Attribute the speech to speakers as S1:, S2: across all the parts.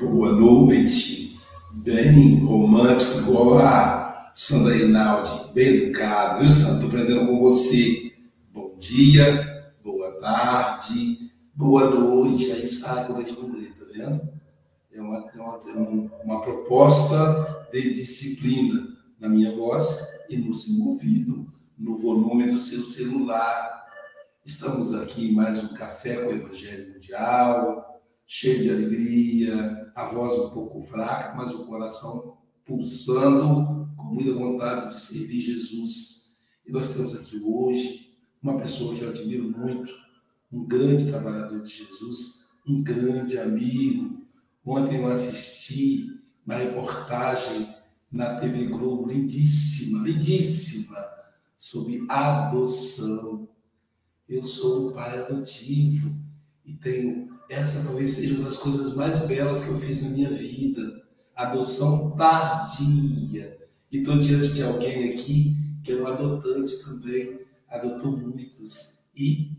S1: boa noite. Bem romântico, a Sandra Rinaldi, bem educado, viu, Sandra? Estou aprendendo com você. Bom dia, boa tarde, boa noite. Aí sai quando a gente não grita, tá vendo? É uma, é uma, é uma, uma proposta de disciplina na minha voz e no seu ouvido, no volume do seu celular Estamos aqui em mais um Café com o Evangelho Mundial, cheio de alegria, a voz um pouco fraca, mas o coração pulsando com muita vontade de servir Jesus. E nós temos aqui hoje uma pessoa que eu admiro muito, um grande trabalhador de Jesus, um grande amigo. Ontem eu assisti uma reportagem na TV Globo, lindíssima, lindíssima, sobre adoção. Eu sou um pai adotivo e tenho. Essa talvez seja uma das coisas mais belas que eu fiz na minha vida. Adoção tardia. E estou diante de alguém aqui que é um adotante também, adotou muitos. E,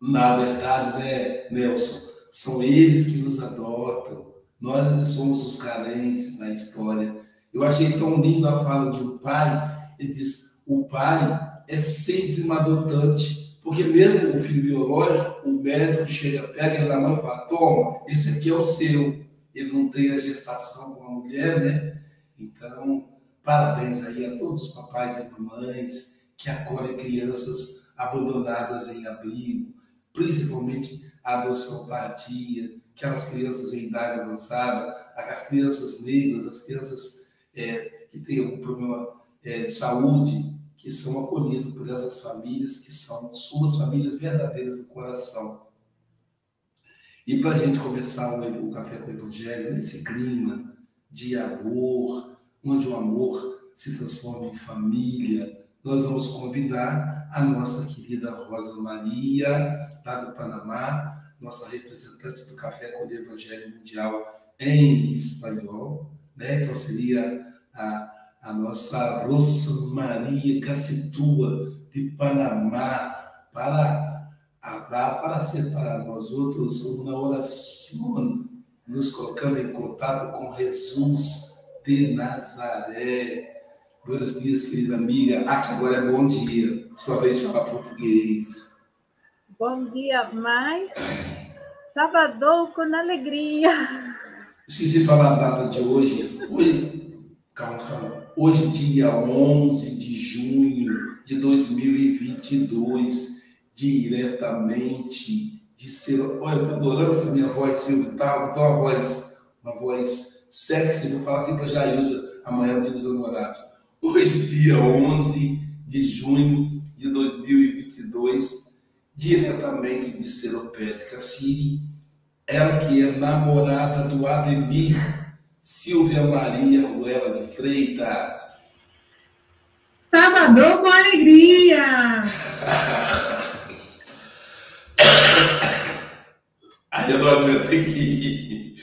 S1: na verdade, né, Nelson, são eles que nos adotam. Nós somos os carentes na história. Eu achei tão lindo a fala de um pai. Ele diz: o pai é sempre um adotante porque mesmo o filho biológico, o médico chega, pega ele na mão e fala: toma, esse aqui é o seu. Ele não tem a gestação com a mulher, né? Então, parabéns aí a todos os papais e mamães que acolhem crianças abandonadas em abrigo, principalmente a adoção tardia, aquelas crianças em idade avançada, as crianças negras, as crianças é, que têm algum problema é, de saúde, que são acolhidos por essas famílias, que são suas famílias verdadeiras do coração. E para a gente começar o, Café com o Evangelho nesse clima de amor, onde o amor se transforma em família, nós vamos convidar a nossa querida Rosa Maria, lá do Panamá, nossa representante do Café com o Evangelho Mundial em espanhol, né? Então seria a a nossa Rosa Maria Cacitua de Panamá, para hablar, para ser para nós outros uma oração, nos colocando em contato com Jesus de Nazaré. Buenos dias, querida amiga. Aqui agora é bom dia. Sua vez de falar português.
S2: Bom dia, mais. Sábado com alegria.
S1: Esqueci de falar a data de hoje. Oi, calma, calma. Hoje, dia 11 de junho de 2022, diretamente de ser. Olha, eu estou adorando essa minha voz, Silvio, tá? Então, uma voz, uma voz sexy, vou falar assim para Jailza amanhã, dia dos namorados. Hoje, dia 11 de junho de 2022, diretamente de Seropédica Siri, ela que é namorada do Ademir Silvia Maria Ruela de Freitas.
S2: Salvador com alegria!
S1: Aí eu não aguentei que ir.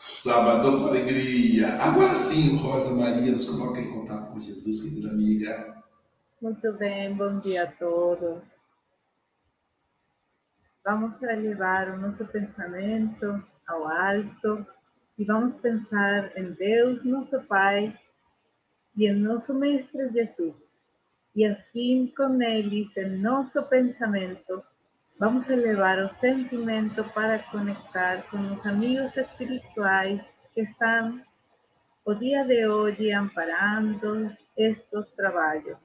S1: Salvador com alegria. Agora sim, Rosa Maria nos coloca em contato com Jesus, querida amiga.
S2: Muito bem, bom dia a todos. Vamos elevar o nosso pensamento ao alto e vamos pensar em Deus, nosso Pai, e em nosso Mestre Jesus. E assim, com eles, em nosso pensamento, vamos elevar o sentimento para conectar com os amigos espirituais que estão o dia de hoje amparando estes trabalhos.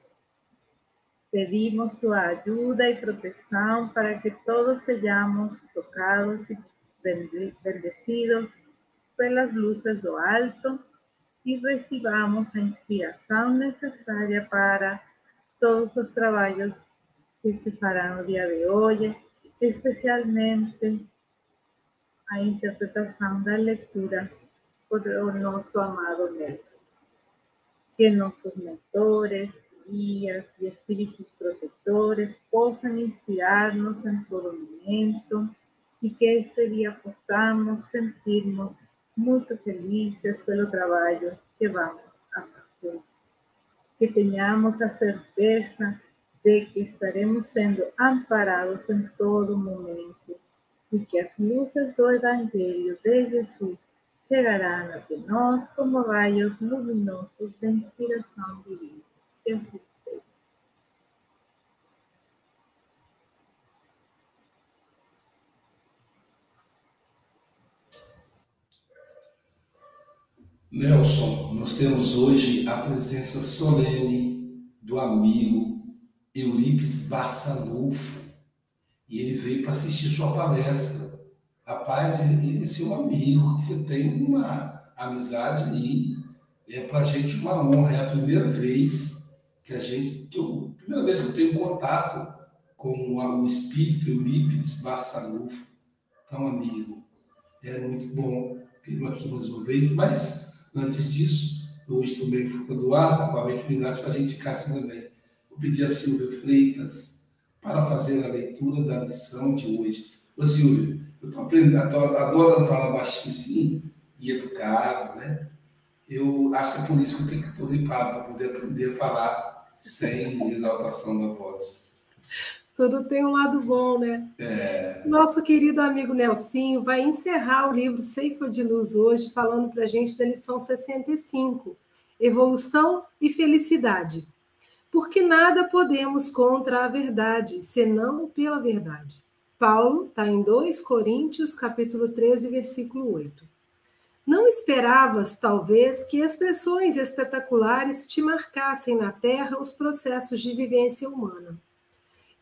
S2: Pedimos sua ajuda e proteção para que todos sejamos tocados e bendecidos pelas luces do alto e recebamos a inspiração necessária para todos os trabalhos que se farão no dia de hoje, especialmente a interpretação da leitura por o nosso amado Nelson. Que nossos mentores, guias e espíritos protetores possam inspirar-nos em todo momento e que este dia possamos sentirmos muito felizes pelo trabalho que vamos a fazer. Que tenhamos a certeza de que estaremos sendo amparados em todo momento e que as luzes do Evangelho de Jesus chegarão até nós como raios luminosos de inspiração divina. Que assim
S1: Nelson, nós temos hoje a presença solene do amigo Eurípides Barçanufo e ele veio para assistir sua palestra. Rapaz, ele, é seu amigo, você tem uma amizade ali. É para a gente uma honra, é a primeira vez que a gente, que eu, primeira vez que eu tenho contato com o espírito Eurípides Barçanufo, tão amigo. É muito bom tê-lo aqui mais uma vez, mas Antes disso, eu hoje tomei fogo do ar, com a mediunidade, para a gente ficar assim também. Vou pedir a Silvia Freitas para fazer a leitura da lição de hoje. Ô Silvia, eu estou aprendendo, adoro, adoro falar baixinho e educado, né? Eu acho que é por isso que eu tenho que gripado, para poder aprender a falar sem exaltação da voz.
S3: Tudo tem um lado bom, né?
S1: É...
S3: Nosso querido amigo Nelsinho vai encerrar o livro Ceifa de Luz hoje, falando para a gente da lição 65, Evolução e Felicidade. Porque nada podemos contra a verdade, senão pela verdade. Paulo está em 2 Coríntios, capítulo 13, versículo 8. Não esperavas, talvez, que expressões espetaculares te marcassem na Terra os processos de vivência humana.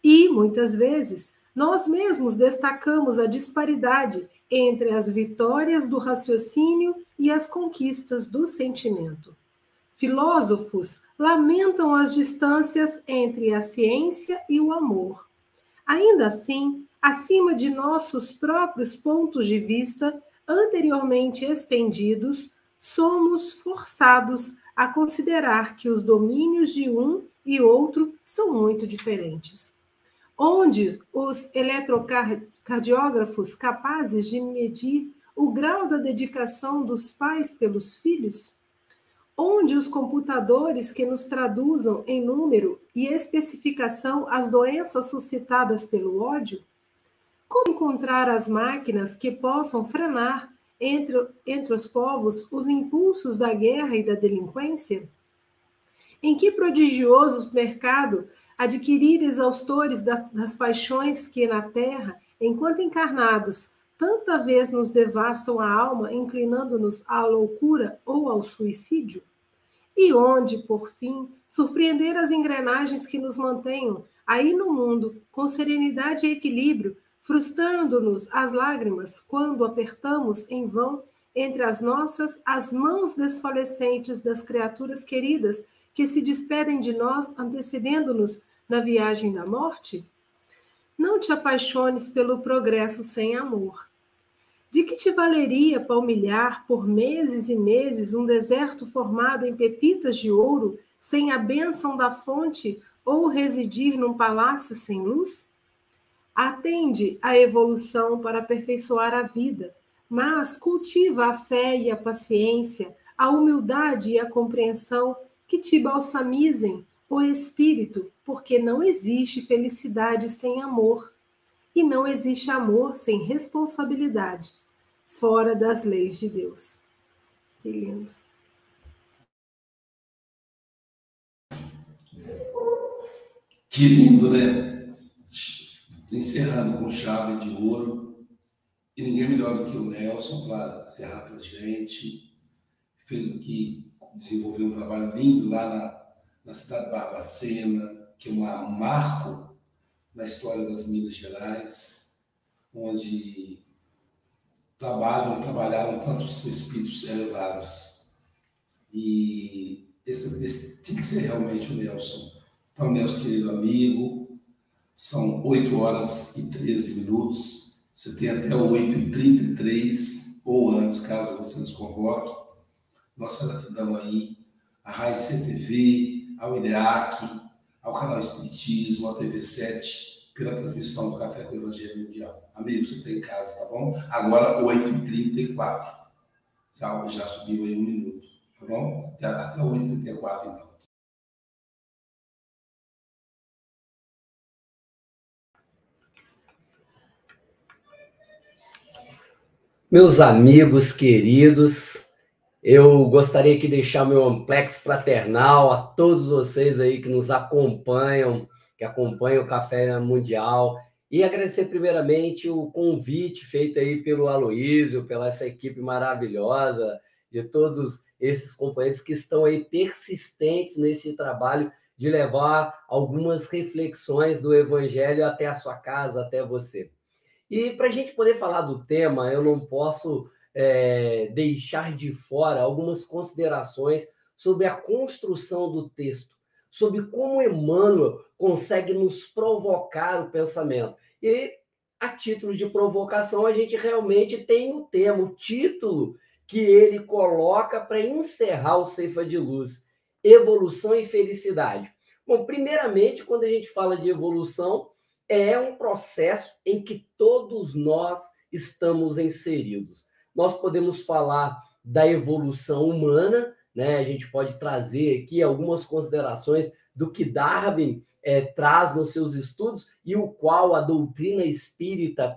S3: E, muitas vezes, nós mesmos destacamos a disparidade entre as vitórias do raciocínio e as conquistas do sentimento. Filósofos lamentam as distâncias entre a ciência e o amor. Ainda assim, acima de nossos próprios pontos de vista anteriormente expendidos, somos forçados a considerar que os domínios de um e outro são muito diferentes onde os eletrocardiógrafos capazes de medir o grau da dedicação dos pais pelos filhos? Onde os computadores que nos traduzam em número e especificação as doenças suscitadas pelo ódio? Como encontrar as máquinas que possam frenar entre, entre os povos os impulsos da guerra e da delinquência? Em que prodigioso mercado adquirir exaustores das paixões que na terra, enquanto encarnados, tanta vez nos devastam a alma, inclinando-nos à loucura ou ao suicídio? E onde, por fim, surpreender as engrenagens que nos mantenham aí no mundo com serenidade e equilíbrio, frustrando-nos as lágrimas quando apertamos em vão entre as nossas as mãos desfalecentes das criaturas queridas que se despedem de nós, antecedendo-nos na viagem da morte? Não te apaixones pelo progresso sem amor. De que te valeria palmilhar por meses e meses um deserto formado em pepitas de ouro, sem a bênção da fonte, ou residir num palácio sem luz? Atende à evolução para aperfeiçoar a vida, mas cultiva a fé e a paciência, a humildade e a compreensão que te balsamizem o espírito, porque não existe felicidade sem amor, e não existe amor sem responsabilidade, fora das leis de Deus. Que lindo.
S1: Que lindo, né? Encerrando com chave de ouro. E ninguém melhor do que o Nelson para encerrar para a gente. Fez aqui desenvolveu um trabalho lindo lá na, na cidade de Barbacena, que é um marco na história das Minas Gerais, onde trabalham trabalharam tantos espíritos elevados. E esse, esse tem que ser realmente o Nelson. Então, Nelson, querido amigo, são 8 horas e 13 minutos. Você tem até 8 e 33 ou antes, caso você nos convoque. Nossa gratidão aí à Raiz CTV, ao IDEAC, ao canal Espiritismo, à TV7, pela transmissão do Café com o Evangelho Mundial. Amigo, você está em casa, tá bom? Agora, 8h34. Já, já subiu aí um minuto, tá bom? Até, até 8h34, então.
S4: Meus amigos queridos, eu gostaria de deixar meu amplex fraternal a todos vocês aí que nos acompanham que acompanha o Café Mundial. E agradecer primeiramente o convite feito aí pelo Aloísio, pela essa equipe maravilhosa, de todos esses companheiros que estão aí persistentes nesse trabalho de levar algumas reflexões do Evangelho até a sua casa, até você. E para a gente poder falar do tema, eu não posso é, deixar de fora algumas considerações sobre a construção do texto sobre como Emmanuel consegue nos provocar o pensamento. E, a título de provocação, a gente realmente tem o tema, o título que ele coloca para encerrar o Ceifa de Luz: Evolução e Felicidade. Bom, primeiramente, quando a gente fala de evolução, é um processo em que todos nós estamos inseridos. Nós podemos falar da evolução humana, né? A gente pode trazer aqui algumas considerações do que Darwin é, traz nos seus estudos e o qual a doutrina espírita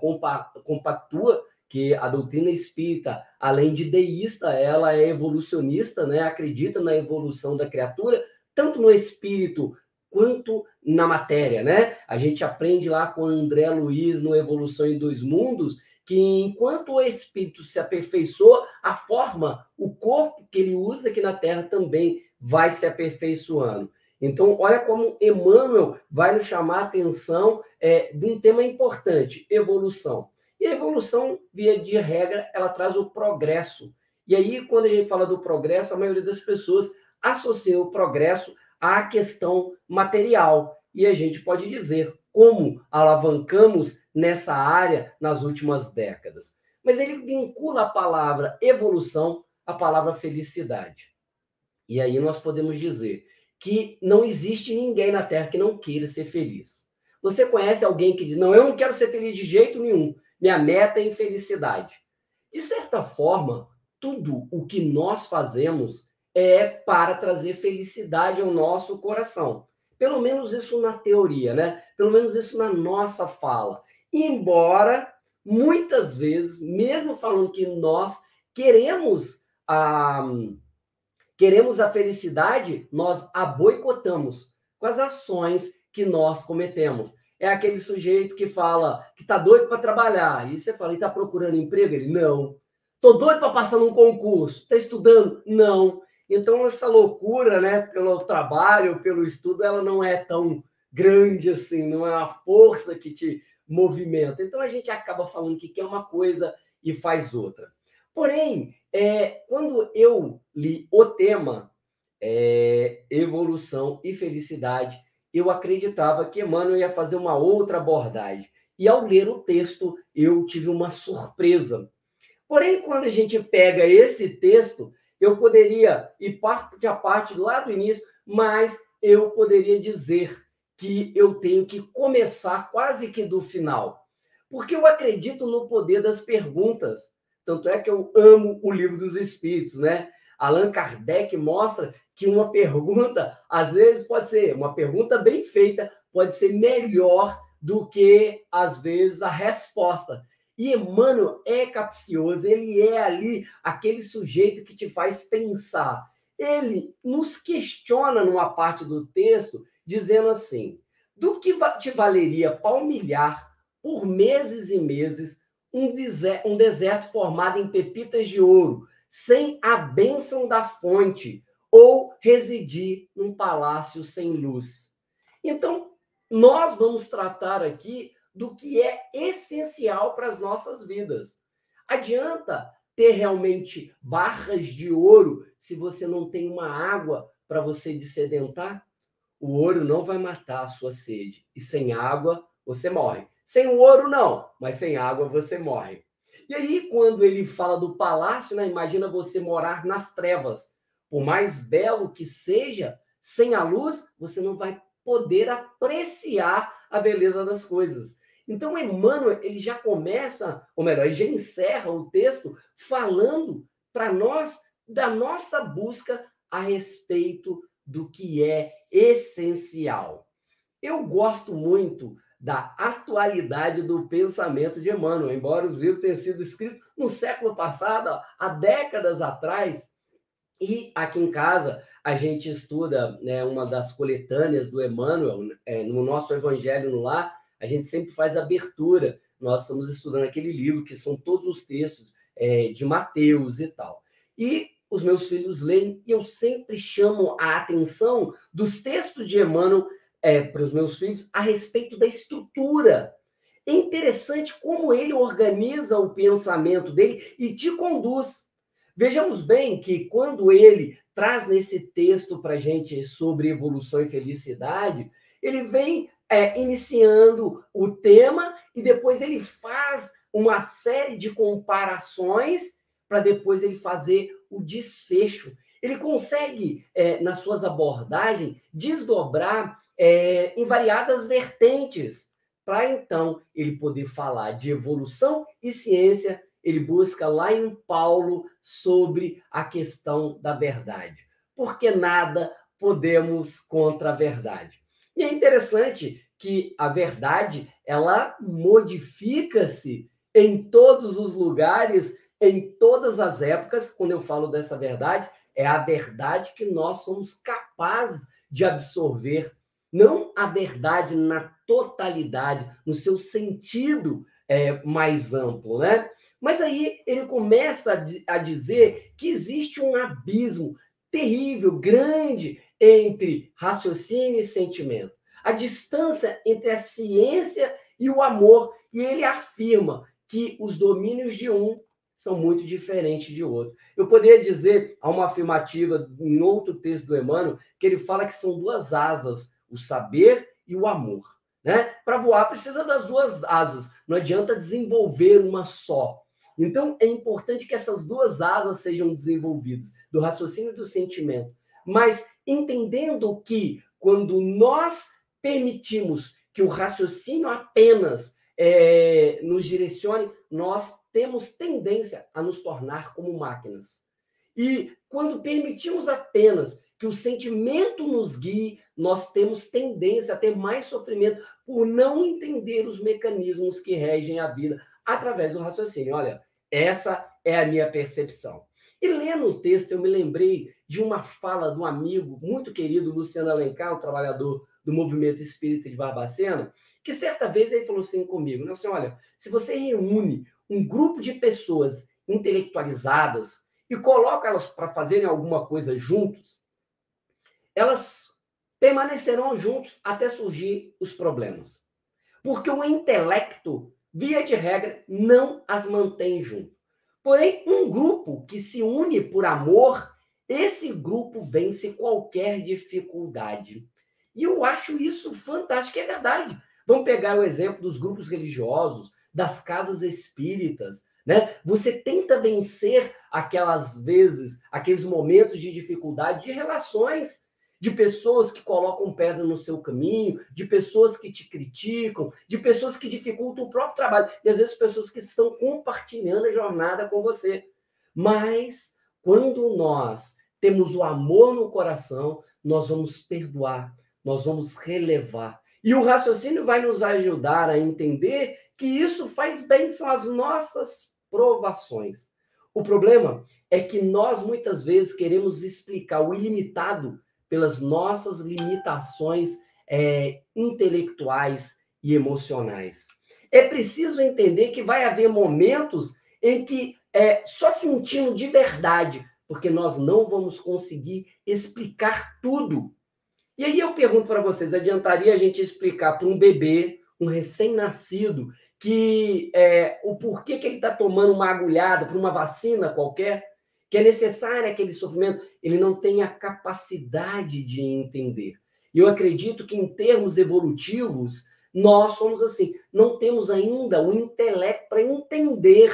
S4: compactua, que a doutrina espírita, além de deísta, ela é evolucionista, né? acredita na evolução da criatura, tanto no espírito quanto na matéria, né? A gente aprende lá com André Luiz no Evolução em Dois Mundos que enquanto o espírito se aperfeiçoa, a forma, o corpo que ele usa aqui na Terra também vai se aperfeiçoando. Então, olha como Emmanuel vai nos chamar a atenção é, de um tema importante: evolução. E a evolução, via de regra, ela traz o progresso. E aí, quando a gente fala do progresso, a maioria das pessoas associa o progresso à questão material. E a gente pode dizer como alavancamos nessa área nas últimas décadas. Mas ele vincula a palavra evolução à palavra felicidade. E aí nós podemos dizer que não existe ninguém na Terra que não queira ser feliz. Você conhece alguém que diz: Não, eu não quero ser feliz de jeito nenhum, minha meta é infelicidade. De certa forma, tudo o que nós fazemos é para trazer felicidade ao nosso coração. Pelo menos isso na teoria, né? Pelo menos isso na nossa fala. Embora muitas vezes, mesmo falando que nós queremos a queremos a felicidade, nós a boicotamos com as ações que nós cometemos. É aquele sujeito que fala que tá doido para trabalhar, e você fala, e tá procurando emprego? Ele, não. Tô doido para passar num concurso. Tá estudando? Não. Então, essa loucura, né, pelo trabalho, pelo estudo, ela não é tão grande assim, não é uma força que te movimenta. Então, a gente acaba falando que quer uma coisa e faz outra. Porém, é, quando eu li o tema é, evolução e felicidade, eu acreditava que Emmanuel ia fazer uma outra abordagem. E ao ler o texto, eu tive uma surpresa. Porém, quando a gente pega esse texto, eu poderia ir parte a parte lá do início, mas eu poderia dizer que eu tenho que começar quase que do final. Porque eu acredito no poder das perguntas. Tanto é que eu amo o livro dos Espíritos, né? Allan Kardec mostra que uma pergunta, às vezes, pode ser uma pergunta bem feita, pode ser melhor do que, às vezes, a resposta. E Emmanuel é capcioso, ele é ali aquele sujeito que te faz pensar. Ele nos questiona numa parte do texto, dizendo assim: do que te valeria palmilhar por meses e meses um deserto, um deserto formado em pepitas de ouro, sem a bênção da fonte, ou residir num palácio sem luz? Então, nós vamos tratar aqui do que é essencial para as nossas vidas. Adianta ter realmente barras de ouro se você não tem uma água para você dessedentar? O ouro não vai matar a sua sede. E sem água, você morre. Sem o ouro, não, mas sem água você morre. E aí, quando ele fala do palácio, né, imagina você morar nas trevas. Por mais belo que seja, sem a luz, você não vai poder apreciar a beleza das coisas. Então, Emmanuel, ele já começa, ou melhor, ele já encerra o texto falando para nós da nossa busca a respeito do que é essencial. Eu gosto muito da atualidade do pensamento de Emmanuel, embora os livros tenham sido escritos no século passado, há décadas atrás. E aqui em casa a gente estuda né, uma das coletâneas do Emmanuel, é, no nosso Evangelho no Lar, a gente sempre faz abertura. Nós estamos estudando aquele livro que são todos os textos é, de Mateus e tal. E os meus filhos leem e eu sempre chamo a atenção dos textos de Emmanuel é, para os meus filhos a respeito da estrutura. É interessante como ele organiza o pensamento dele e te conduz. Vejamos bem que quando ele traz nesse texto para gente sobre evolução e felicidade, ele vem é, iniciando o tema e depois ele faz uma série de comparações para depois ele fazer o desfecho. Ele consegue, é, nas suas abordagens, desdobrar é, em variadas vertentes, para então ele poder falar de evolução e ciência. Ele busca lá em Paulo sobre a questão da verdade. Porque nada podemos contra a verdade. E é interessante que a verdade ela modifica-se em todos os lugares em todas as épocas, quando eu falo dessa verdade, é a verdade que nós somos capazes de absorver, não a verdade na totalidade, no seu sentido é, mais amplo, né? Mas aí ele começa a, a dizer que existe um abismo terrível, grande, entre raciocínio e sentimento. A distância entre a ciência e o amor, e ele afirma que os domínios de um são muito diferentes de outro. Eu poderia dizer, há uma afirmativa em outro texto do Emmanuel, que ele fala que são duas asas, o saber e o amor. Né? Para voar precisa das duas asas, não adianta desenvolver uma só. Então é importante que essas duas asas sejam desenvolvidas, do raciocínio e do sentimento. Mas entendendo que quando nós permitimos que o raciocínio apenas é, nos direcione, nós temos tendência a nos tornar como máquinas. E quando permitimos apenas que o sentimento nos guie, nós temos tendência a ter mais sofrimento por não entender os mecanismos que regem a vida através do raciocínio. Olha, essa é a minha percepção. E lendo o texto, eu me lembrei de uma fala de um amigo muito querido, Luciano Alencar, um trabalhador do movimento espírita de Barbacena, que certa vez ele falou assim comigo, né? Assim, olha, se você reúne um grupo de pessoas intelectualizadas e coloca elas para fazerem alguma coisa juntos, elas permanecerão juntos até surgir os problemas. Porque o intelecto, via de regra, não as mantém juntos. Porém, um grupo que se une por amor, esse grupo vence qualquer dificuldade. E eu acho isso fantástico, é verdade. Vamos pegar o exemplo dos grupos religiosos, das casas espíritas, né? Você tenta vencer aquelas vezes, aqueles momentos de dificuldade de relações, de pessoas que colocam pedra no seu caminho, de pessoas que te criticam, de pessoas que dificultam o próprio trabalho, e às vezes pessoas que estão compartilhando a jornada com você. Mas quando nós temos o amor no coração, nós vamos perdoar, nós vamos relevar. E o raciocínio vai nos ajudar a entender que isso faz bem, são as nossas provações. O problema é que nós muitas vezes queremos explicar o ilimitado pelas nossas limitações é, intelectuais e emocionais. É preciso entender que vai haver momentos em que é, só sentindo de verdade, porque nós não vamos conseguir explicar tudo. E aí eu pergunto para vocês: adiantaria a gente explicar para um bebê, um recém-nascido, que é, o porquê que ele está tomando uma agulhada para uma vacina qualquer, que é necessário aquele sofrimento, ele não tem a capacidade de entender. E eu acredito que, em termos evolutivos, nós somos assim, não temos ainda o intelecto para entender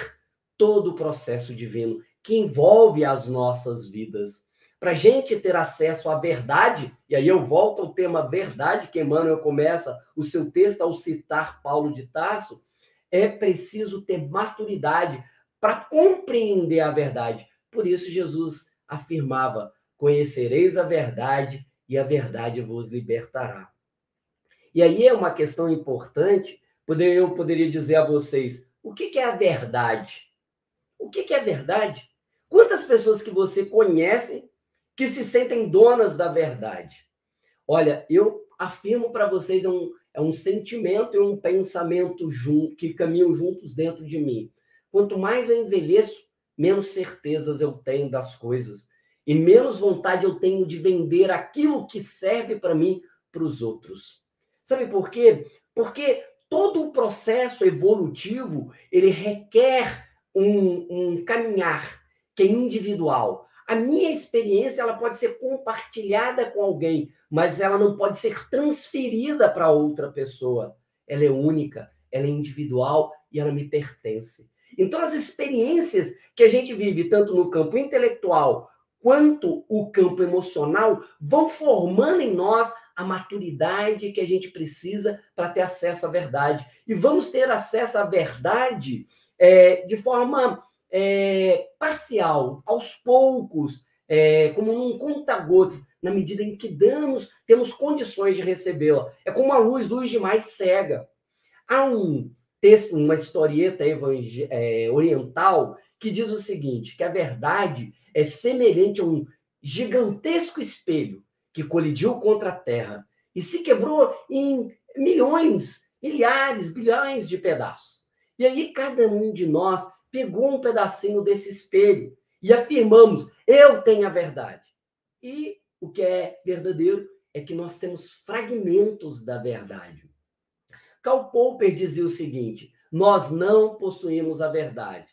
S4: todo o processo divino que envolve as nossas vidas. Para a gente ter acesso à verdade, e aí eu volto ao tema verdade, que Emmanuel começa o seu texto ao citar Paulo de Tarso, é preciso ter maturidade para compreender a verdade. Por isso, Jesus afirmava: Conhecereis a verdade e a verdade vos libertará. E aí é uma questão importante, eu poderia dizer a vocês: o que é a verdade? O que é verdade? Quantas pessoas que você conhece que se sentem donas da verdade? Olha, eu afirmo para vocês, é um, é um sentimento e um pensamento junto, que caminham juntos dentro de mim. Quanto mais eu envelheço, menos certezas eu tenho das coisas e menos vontade eu tenho de vender aquilo que serve para mim para os outros. Sabe por quê? Porque todo o processo evolutivo ele requer um, um caminhar que é individual. A minha experiência ela pode ser compartilhada com alguém, mas ela não pode ser transferida para outra pessoa. Ela é única, ela é individual e ela me pertence. Então, as experiências que a gente vive, tanto no campo intelectual quanto o campo emocional, vão formando em nós a maturidade que a gente precisa para ter acesso à verdade. E vamos ter acesso à verdade é, de forma é, parcial, aos poucos, é, como num conta-gotas, na medida em que damos, temos condições de recebê-la. É como a luz, luz demais cega. Há um texto, uma historieta é, oriental que diz o seguinte, que a verdade é semelhante a um gigantesco espelho que colidiu contra a Terra e se quebrou em milhões, milhares, bilhões de pedaços. E aí cada um de nós pegou um pedacinho desse espelho e afirmamos: eu tenho a verdade. E o que é verdadeiro é que nós temos fragmentos da verdade. Karl Popper dizia o seguinte: nós não possuímos a verdade,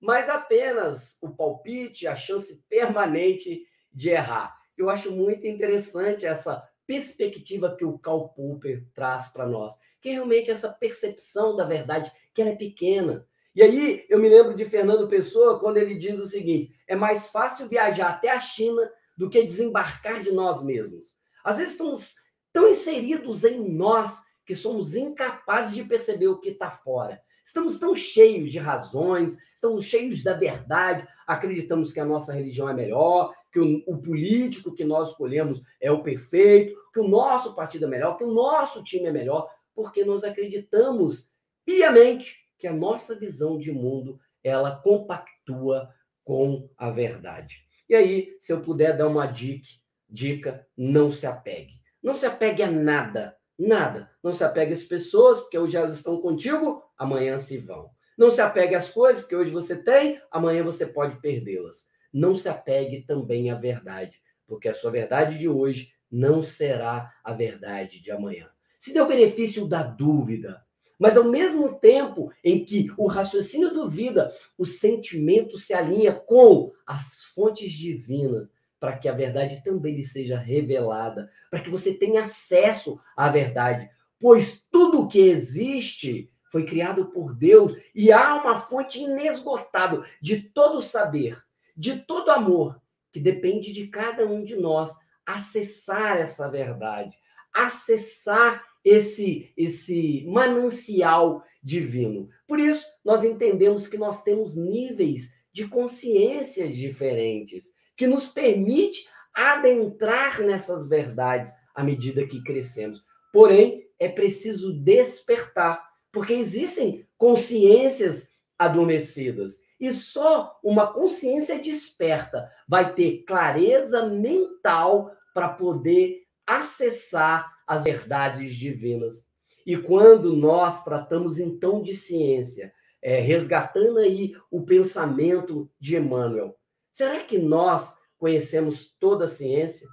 S4: mas apenas o palpite, a chance permanente de errar. Eu acho muito interessante essa perspectiva que o Karl Popper traz para nós, que é realmente essa percepção da verdade, que ela é pequena, e aí eu me lembro de Fernando Pessoa quando ele diz o seguinte: é mais fácil viajar até a China do que desembarcar de nós mesmos. Às vezes estamos tão inseridos em nós que somos incapazes de perceber o que está fora. Estamos tão cheios de razões, estamos cheios da verdade, acreditamos que a nossa religião é melhor, que o, o, político que nós escolhemos é o perfeito, que o nosso partido é melhor, que o nosso time é melhor, porque nós acreditamos piamente que a nossa visão de mundo ela compactua com a verdade. E aí, se eu puder dar uma dica, dica, não se apegue. Não se apegue a nada, nada. Não se apegue às pessoas, porque hoje elas estão contigo, amanhã se vão. Não se apegue às coisas, porque hoje você tem, amanhã você pode perdê-las. Não se apegue também à verdade, porque a sua verdade de hoje não será a verdade de amanhã. Se dê o benefício da dúvida, mas ao mesmo tempo em que o raciocínio duvida, o sentimento se alinha com as fontes divinas, para que a verdade também lhe seja revelada, para que você tenha acesso à verdade. Pois tudo o que existe foi criado por Deus e há uma fonte inesgotável de todo saber, de todo amor, que depende de cada um de nós acessar essa verdade, acessar esse esse manancial divino. Por isso, nós entendemos que nós temos níveis de consciências diferentes, que nos permite adentrar nessas verdades à medida que crescemos. Porém, é preciso despertar, porque existem consciências adormecidas. E só uma consciência desperta vai ter clareza mental para poder acessar as verdades divinas. E quando nós tratamos então de ciência, é, resgatando aí o pensamento de Emmanuel, será que nós conhecemos toda a ciência,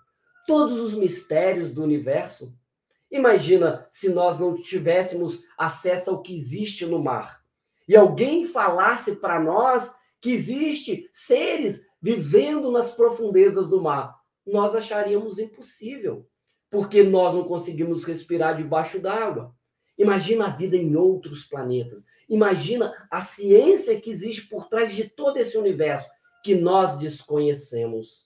S4: todos os mistérios do universo? Imagina se nós não tivéssemos acesso ao que existe no mar e alguém falasse para nós que existe seres vivendo nas profundezas do mar. Nós acharíamos impossível, porque nós não conseguimos respirar debaixo d'água. Imagina a vida em outros planetas. Imagina a ciência que existe por trás de todo esse universo que nós desconhecemos.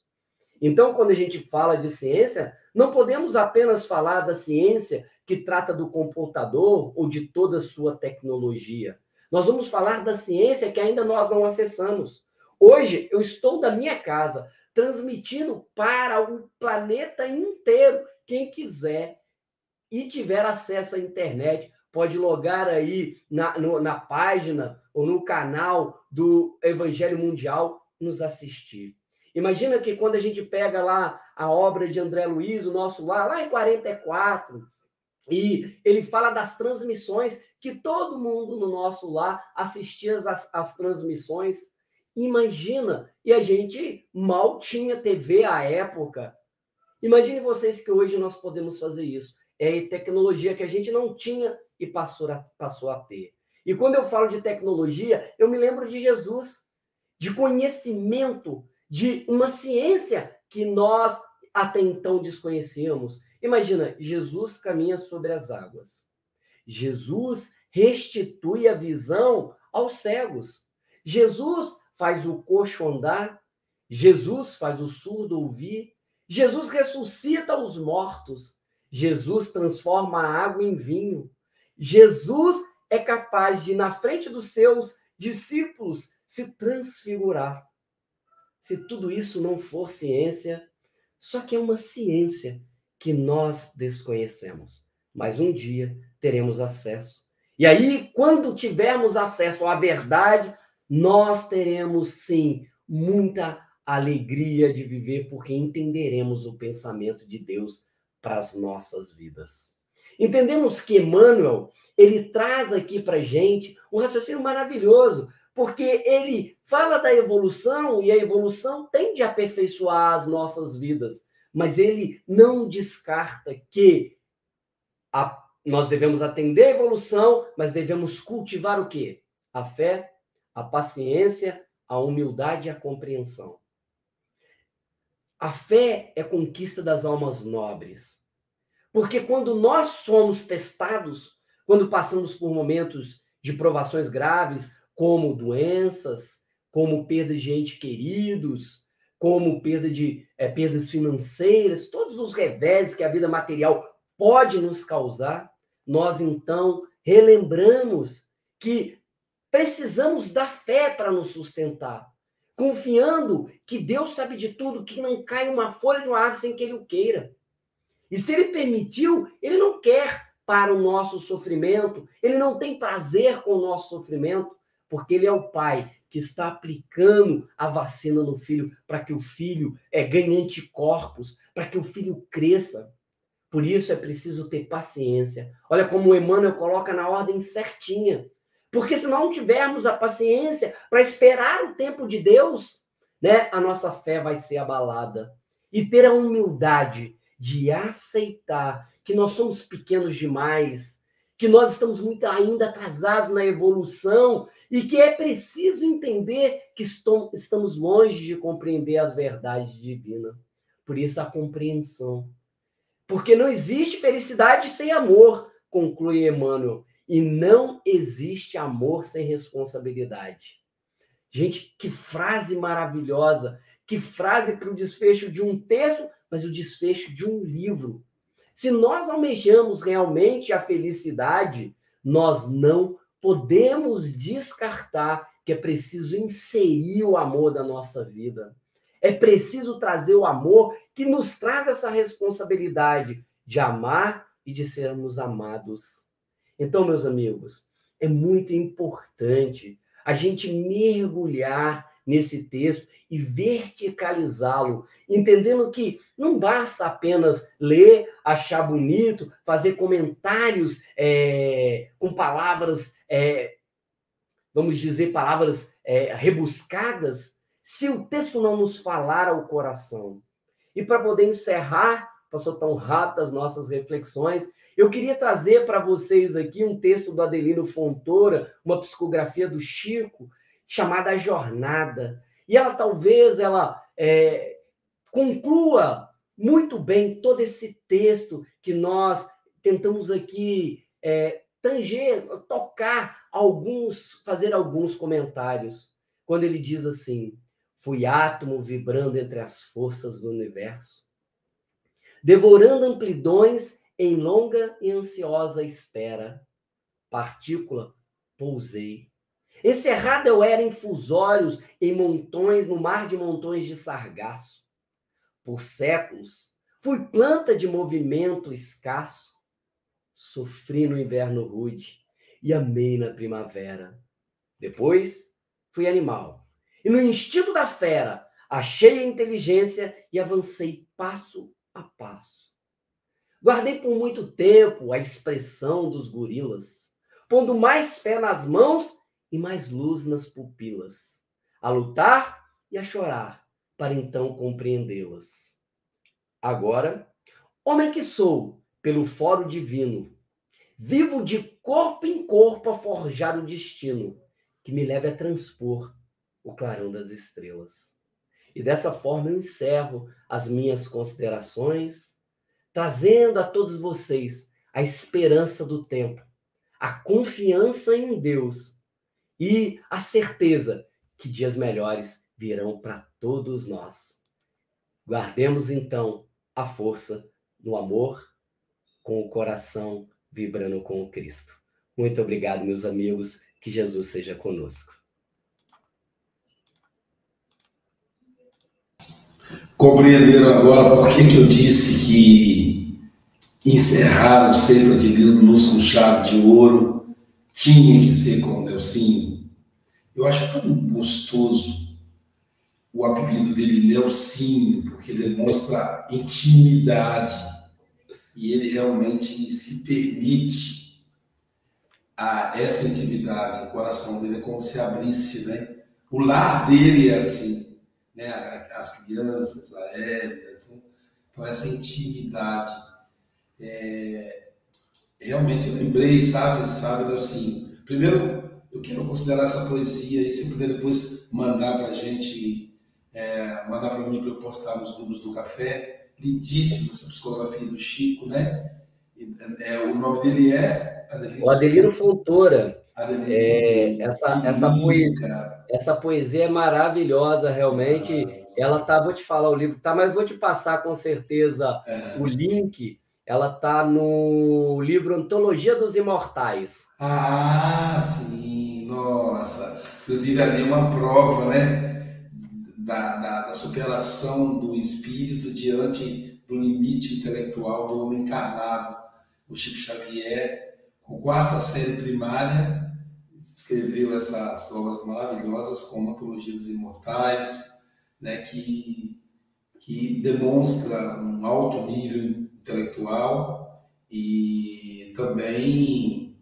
S4: Então, quando a gente fala de ciência, não podemos apenas falar da ciência que trata do computador ou de toda sua tecnologia. Nós vamos falar da ciência que ainda nós não acessamos. Hoje, eu estou da minha casa transmitindo para o planeta inteiro. Quem quiser e tiver acesso à internet, pode logar aí na, no, na página ou no canal do Evangelho Mundial nos assistir. Imagina que quando a gente pega lá a obra de André Luiz, o nosso lá, lá em 44, e ele fala das transmissões que todo mundo no nosso lá assistia as, as transmissões. Imagina, e a gente mal tinha TV à época. Imagine vocês que hoje nós podemos fazer isso. É tecnologia que a gente não tinha e passou a, passou a ter. E quando eu falo de tecnologia, eu me lembro de Jesus, de conhecimento, de uma ciência que nós até então desconhecíamos. Imagina, Jesus caminha sobre as águas. Jesus restitui a visão aos cegos. Jesus faz o coxo andar. Jesus faz o surdo ouvir. Jesus ressuscita os mortos. Jesus transforma a água em vinho. Jesus é capaz de, na frente dos seus discípulos, se transfigurar. Se tudo isso não for ciência, só que é uma ciência que nós desconhecemos. Mas um dia teremos acesso. E aí, quando tivermos acesso à verdade, nós teremos sim muita alegria de viver, porque entenderemos o pensamento de Deus para as nossas vidas. Entendemos que Emmanuel, ele traz aqui para gente um raciocínio maravilhoso, porque ele fala da evolução e a evolução tende a aperfeiçoar as nossas vidas, mas ele não descarta que a, nós devemos atender a evolução, mas devemos cultivar o quê? A fé, a paciência, a humildade e a compreensão. A fé é conquista das almas nobres. Porque quando nós somos testados, quando passamos por momentos de provações graves, como doenças, como perda de gente queridos, como perda de é, perdas financeiras, todos os revés que a vida material pode nos causar, nós então relembramos que precisamos da fé para nos sustentar, confiando que Deus sabe de tudo, que não cai uma folha de uma árvore sem que ele o queira. E se ele permitiu, ele não quer para o nosso sofrimento, ele não tem prazer com o nosso sofrimento, porque ele é o pai que está aplicando a vacina no filho para que o filho é, ganhe anticorpos, para que o filho cresça. Por isso é preciso ter paciência. Olha como o Emmanuel coloca na ordem certinha. Porque se não tivermos a paciência para esperar o tempo de Deus, né, a nossa fé vai ser abalada. E ter a humildade de aceitar que nós somos pequenos demais, que nós estamos muito ainda atrasados na evolução e que é preciso entender que estamos longe de compreender as verdades divinas. Por isso a compreensão. Porque não existe felicidade sem amor, conclui Emmanuel, e não existe amor sem responsabilidade. Gente, que frase maravilhosa, que frase para o desfecho de um texto mas o desfecho de um livro. Se nós almejamos realmente a felicidade, nós não podemos descartar que é preciso inserir o amor da nossa vida. É preciso trazer o amor que nos traz essa responsabilidade de amar e de sermos amados. Então, meus amigos, é muito importante a gente mergulhar nesse texto e verticalizá-lo, entendendo que não basta apenas ler, achar bonito, fazer comentários é, com palavras, é, vamos dizer, palavras é, rebuscadas, se o texto não nos falar ao coração. E para poder encerrar, passou tão rápido as nossas reflexões. Eu queria trazer para vocês aqui um texto do Adelino Fontoura, uma psicografia do Chico, chamada A Jornada. E ela talvez ela é, conclua muito bem todo esse texto que nós tentamos aqui é, tanger, tocar alguns, fazer alguns comentários. Quando ele diz assim: Fui átomo vibrando entre as forças do universo, devorando amplidões em longa e ansiosa espera. Partícula, pousei. Encerrado eu era em fusórios, em montões, no mar de montões de sargaço. Por séculos, fui planta de movimento escasso. Sofri no inverno rude e amei na primavera. Depois, fui animal. E no instinto da fera, achei a inteligência e avancei passo a passo. Guardei por muito tempo a expressão dos gorilas, pondo mais fé nas mãos e mais luz nas pupilas, a lutar e a chorar, para então compreendê-las. Agora, homem que sou, pelo foro divino, vivo de corpo em corpo a forjar o destino que me leve a transpor o clarão das estrelas. E dessa forma eu encerro as minhas considerações trazendo a todos vocês a esperança do tempo, a confiança em Deus e a certeza que dias melhores virão para todos nós. Guardemos então a força no amor, com o coração vibrando com o Cristo. Muito obrigado, meus amigos. Que Jesus seja conosco.
S1: Compreenderam agora por que, que eu disse que encerrar o centro de luz com chave de ouro tinha que ser com o Nelsinho? Eu acho tão gostoso o apelido dele, Nelsinho, porque demonstra intimidade e ele realmente se permite a essa intimidade. O coração dele é como se abrisse, né? O lar dele é assim né, as crianças, a Érica, então, então, essa intimidade. É, realmente eu lembrei, sabe, sabe, assim, primeiro eu quero considerar essa poesia e se puder depois mandar para a gente, é, mandar para mim para eu postar nos grupos do café, lindíssima essa psicografia do Chico, né? É, o nome dele é
S4: Adelino, o Adelino Fontoura. É, essa, essa, poesia, essa poesia é maravilhosa, realmente. Ah. Ela tá, vou te falar o livro, tá, mas vou te passar com certeza é. o link. Ela tá no livro Antologia dos Imortais.
S1: Ah, sim, nossa. Inclusive ali é uma prova, né, da, da, da superação do espírito diante do limite intelectual do homem encarnado. O Chico Xavier, com quarta série primária, escreveu essas obras maravilhosas como Antologia dos Imortais, né, que, que demonstra um alto nível intelectual e também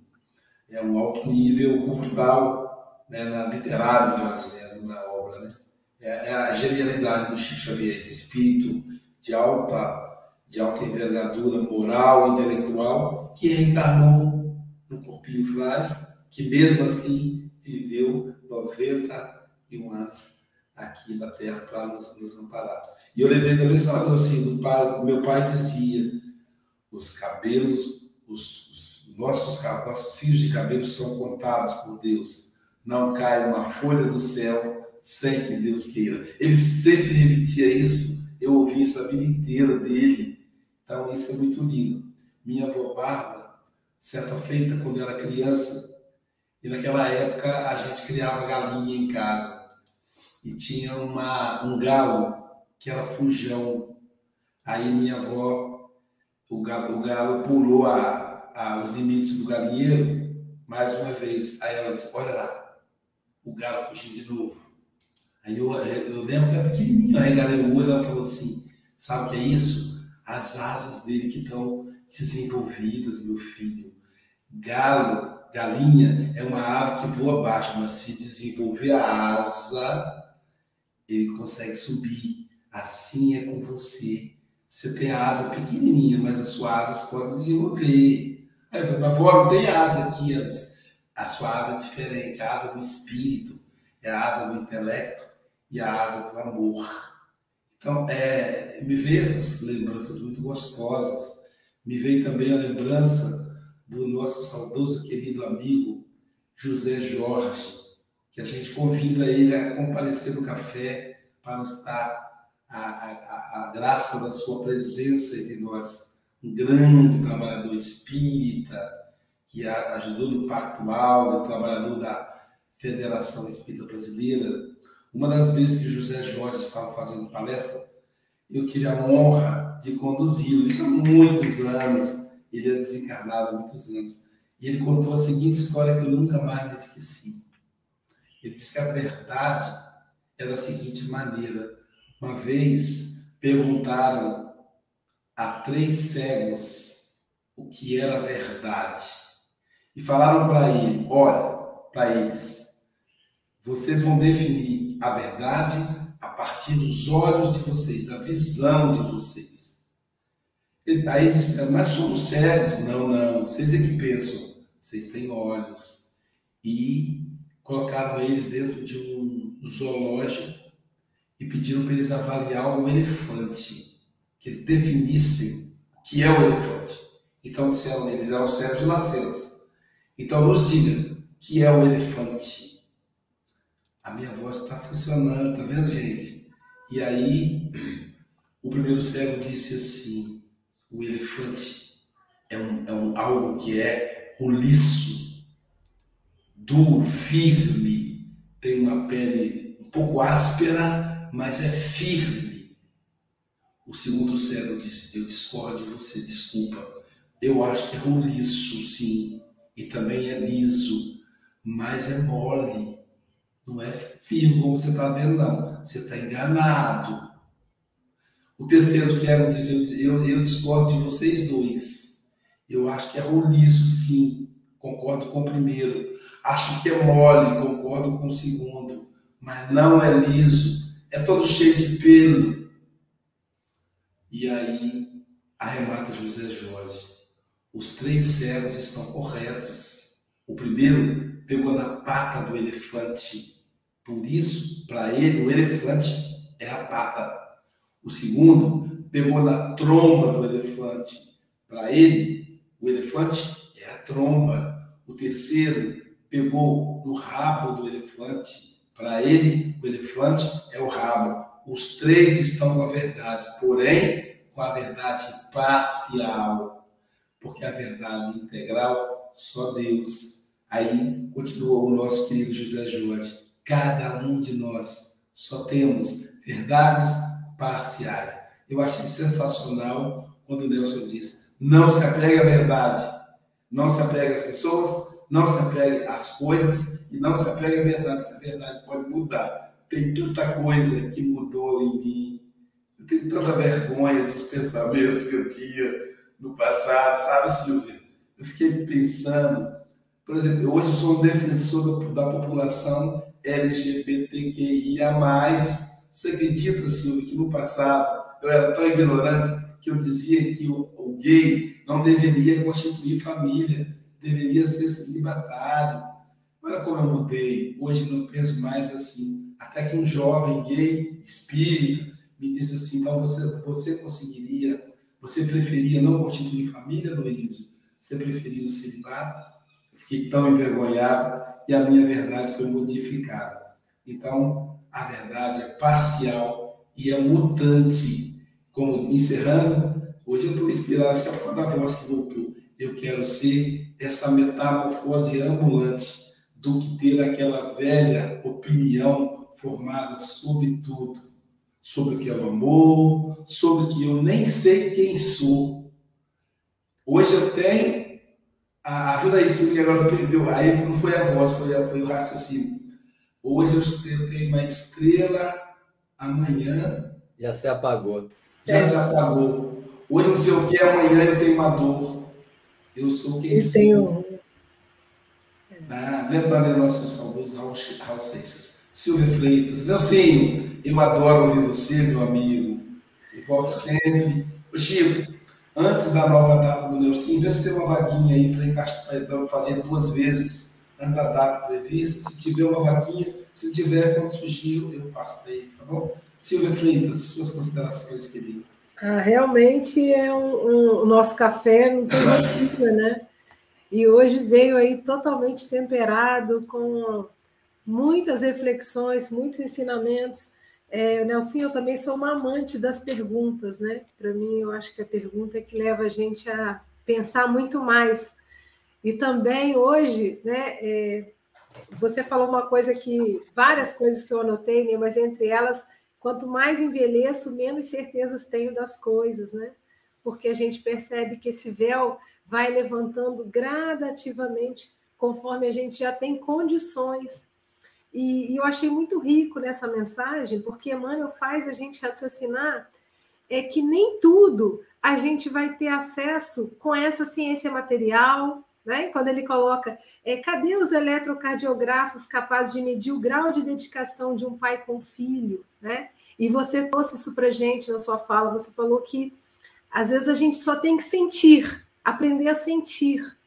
S1: é um alto nível cultural, né, na, literário, melhor dizendo, na obra. Né? É, é a genialidade do Chico Xavier, esse espírito de alta, de alta envergadura moral intelectual que reencarnou no corpinho frágil que mesmo assim viveu 91 anos aqui na Terra para nos, nos amparar. E eu lembrei da história assim, meu pai dizia, os cabelos, os, os nossos, nossos fios de cabelo são contados por Deus. Não cai uma folha do céu sem que Deus queira. Ele sempre repetia isso. Eu ouvi isso a vida inteira dele. Então, isso é muito lindo. Minha avó Bárbara, certa feita, quando era criança, e naquela época a gente criava galinha em casa. E tinha uma, um galo que era fujão. Aí minha avó, o galo, o galo pulou a, a, os limites do galinheiro mais uma vez. Aí ela disse: Olha lá, o galo fugiu de novo. Aí eu, eu lembro que era pequenininho, aí regalei o olho ela falou assim: Sabe o que é isso? As asas dele que estão desenvolvidas, meu filho. Galo galinha é uma ave que voa baixo, mas se desenvolver a asa, ele consegue subir. Assim é com você. Você tem a asa pequenininha, mas as suas asas podem desenvolver. Aí eu falei, mas vó, não tem asa aqui. A sua asa é diferente, a asa do espírito, é a asa do intelecto e a asa do amor. Então, é, me veio essas lembranças muito gostosas. Me veio também a lembrança do nosso saudoso querido amigo José Jorge, que a gente convida ele a comparecer no café para nos dar a, a, a graça da sua presença entre nós. Um grande trabalhador espírita, que ajudou no Pacto Áureo, trabalhador da Federação Espírita Brasileira, uma das vezes que José Jorge estava fazendo palestra, eu tive a honra de conduzi-lo. Isso há muitos anos. Ele é desencarnado há muitos anos. E ele contou a seguinte história que eu nunca mais me esqueci. Ele disse que a verdade é da seguinte maneira: uma vez perguntaram a três cegos o que era verdade. E falaram para ele: olha, para eles, vocês vão definir a verdade a partir dos olhos de vocês, da visão de vocês. E aí diz, mas somos cegos. Não, não, vocês é que pensam. Vocês têm olhos. E colocaram eles dentro de um zoológico e pediram para eles avaliar o elefante, que eles definissem o que é o elefante. Então disseram, eles eram cegos de nascença. Então nos diga, o que é o elefante? a minha voz está funcionando, tá vendo, gente? E aí, o primeiro cego disse assim: o elefante é, um, é um, algo que é roliço, duro, firme, tem uma pele um pouco áspera, mas é firme. O segundo cego disse: Eu discordo de você, desculpa. Eu acho que é roliço, sim, e também é liso, mas é mole não é firme como você está vendo, não. Você está enganado. O terceiro cego diz: eu, eu discordo de vocês dois. Eu acho que é roliço, sim. Concordo com o primeiro. Acho que é mole, concordo com o segundo. Mas não é liso. É todo cheio de pelo. E aí arremata José Jorge. Os três cegos estão corretos. O primeiro pegou na pata do elefante por isso, para ele, o elefante é a pata. O segundo pegou na tromba do elefante. Para ele, o elefante é a tromba. O terceiro pegou no rabo do elefante. Para ele, o elefante é o rabo. Os três estão com a verdade, porém, com a verdade parcial. Porque a verdade integral, só Deus. Aí continua o nosso querido José Jorge. Cada um de nós só temos verdades parciais. Eu achei sensacional quando Nelson disse: não se apegue à verdade, não se apegue às pessoas, não se apegue às coisas e não se apegue à verdade, porque a verdade pode mudar. Tem tanta coisa que mudou em mim, eu tenho tanta vergonha dos pensamentos que eu tinha no passado, sabe, Silvia? Eu fiquei pensando, por exemplo, hoje eu sou um defensor da população LGBTQIA+. Você acredita, Silvio, que no passado eu era tão ignorante que eu dizia que o gay não deveria constituir família, deveria ser celibatário. Olha como eu mudei. Hoje não penso mais assim. Até que um jovem gay espírita me disse assim: então você, você conseguiria, você preferia não constituir família, Luiz? Você preferia o celibato? Eu fiquei tão envergonhado e a minha verdade foi modificada. Então, a verdade é parcial e é mutante. Como encerrando, hoje eu estou inspirado, acho que é da voz que voltou. Eu quero ser essa metamorfose ambulante do que ter aquela velha opinião formada sobre tudo, sobre o que é o amor, sobre o que eu nem sei quem sou. Hoje eu tenho a, ajuda aí, que agora perdeu. Aí não foi a voz, foi, foi o raciocínio. Hoje eu tenho uma estrela, amanhã.
S4: Já se apagou.
S1: Já é. se apagou. Hoje não sei o que, amanhã eu tenho uma dor. Eu sou quem eu sou. Tenho... Ah, lembrando nosso saudoso Raul, Raul Seixas. Silvia Freitas. Nelsinho, eu adoro ouvir você, meu amigo. E volto sempre Chico, antes da nova data do Nelson, vê se tem uma vaguinha aí para encaixar, fazer duas vezes antes da data prevista. Se tiver uma vaguinha, se tiver, quando surgir, eu passo para ele, tá bom? Silvia Freitas, suas considerações, querida.
S3: Ah, realmente é um, um, o nosso café não tem rotina, né? E hoje veio aí totalmente temperado, com muitas reflexões, muitos ensinamentos. É, Nelson, eu também sou uma amante das perguntas, né? Para mim, eu acho que a pergunta é que leva a gente a pensar muito mais. E também hoje, né? É, você falou uma coisa que várias coisas que eu anotei, né? Mas entre elas, quanto mais envelheço, menos certezas tenho das coisas, né? Porque a gente percebe que esse véu vai levantando gradativamente conforme a gente já tem condições e, e eu achei muito rico nessa mensagem, porque Emmanuel faz a gente raciocinar é que nem tudo a gente vai ter acesso com essa ciência material, né? Quando ele coloca, é, cadê os eletrocardiografos capazes de medir o grau de dedicação de um pai com filho, né? E você trouxe isso para gente na sua fala. Você falou que às vezes a gente só tem que sentir, aprender a sentir,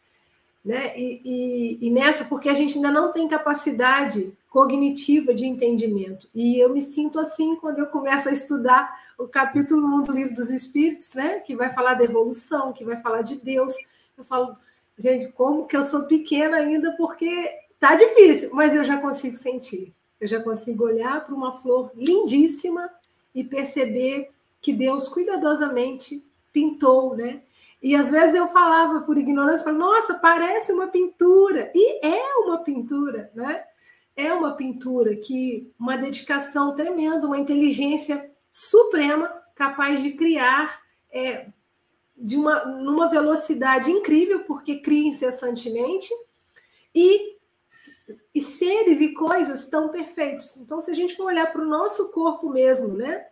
S3: né? E, e, e nessa, porque a gente ainda não tem capacidade cognitiva de entendimento. E eu me sinto assim quando eu começo a estudar o capítulo 1 do Livro dos Espíritos, né? Que vai falar da evolução, que vai falar de Deus. Eu falo, gente, como que eu sou pequena ainda, porque tá difícil, mas eu já consigo sentir. Eu já consigo olhar para uma flor lindíssima e perceber que Deus cuidadosamente pintou, né? E às vezes eu falava por ignorância, falava, nossa, parece uma pintura. E é uma pintura, né? é uma pintura que uma dedicação tremenda, uma inteligência suprema capaz de criar é, de uma numa velocidade incrível, porque cria incessantemente e, e seres e coisas tão perfeitos. Então, se a gente for olhar para o nosso corpo mesmo, né?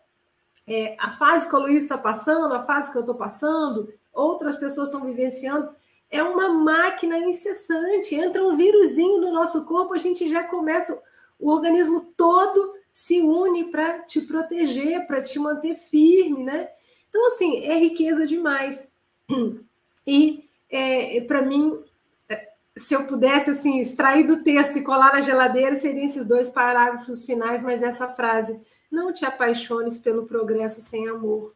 S3: É, a fase que a Luísa está passando, a fase que eu estou passando, outras pessoas estão vivenciando, é uma máquina incessante. Entra um vírusinho no nosso corpo, a gente já começa, o organismo todo se une para te proteger, para te manter firme, né? Então, assim, é riqueza demais. E, é, para mim, é, se eu pudesse, assim, extrair do texto e colar na geladeira, seriam esses dois parágrafos finais, mas essa frase, não te apaixones pelo progresso sem amor.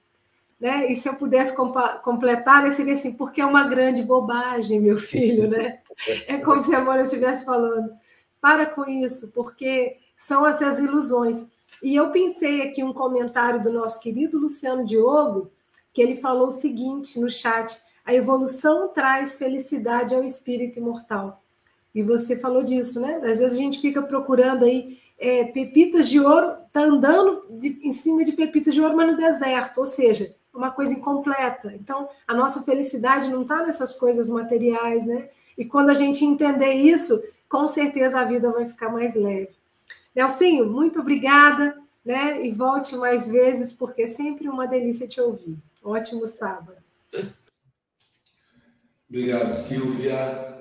S3: Né? E se eu pudesse completar, seria assim, porque é uma grande bobagem, meu filho, né? É como se a mãe estivesse falando. Para com isso, porque são essas ilusões. E eu pensei aqui um comentário do nosso querido Luciano Diogo, que ele falou o seguinte no chat: a evolução traz felicidade ao espírito imortal. E você falou disso, né? Às vezes a gente fica procurando aí é, pepitas de ouro, tá andando de, em cima de pepitas de ouro, mas no deserto. Ou seja, uma coisa incompleta. Então, a nossa felicidade não está nessas coisas materiais, né? E quando a gente entender isso, com certeza a vida vai ficar mais leve. Nelsinho, muito obrigada, né? E volte mais vezes, porque é sempre uma delícia te ouvir. Ótimo sábado.
S1: Obrigado, Silvia.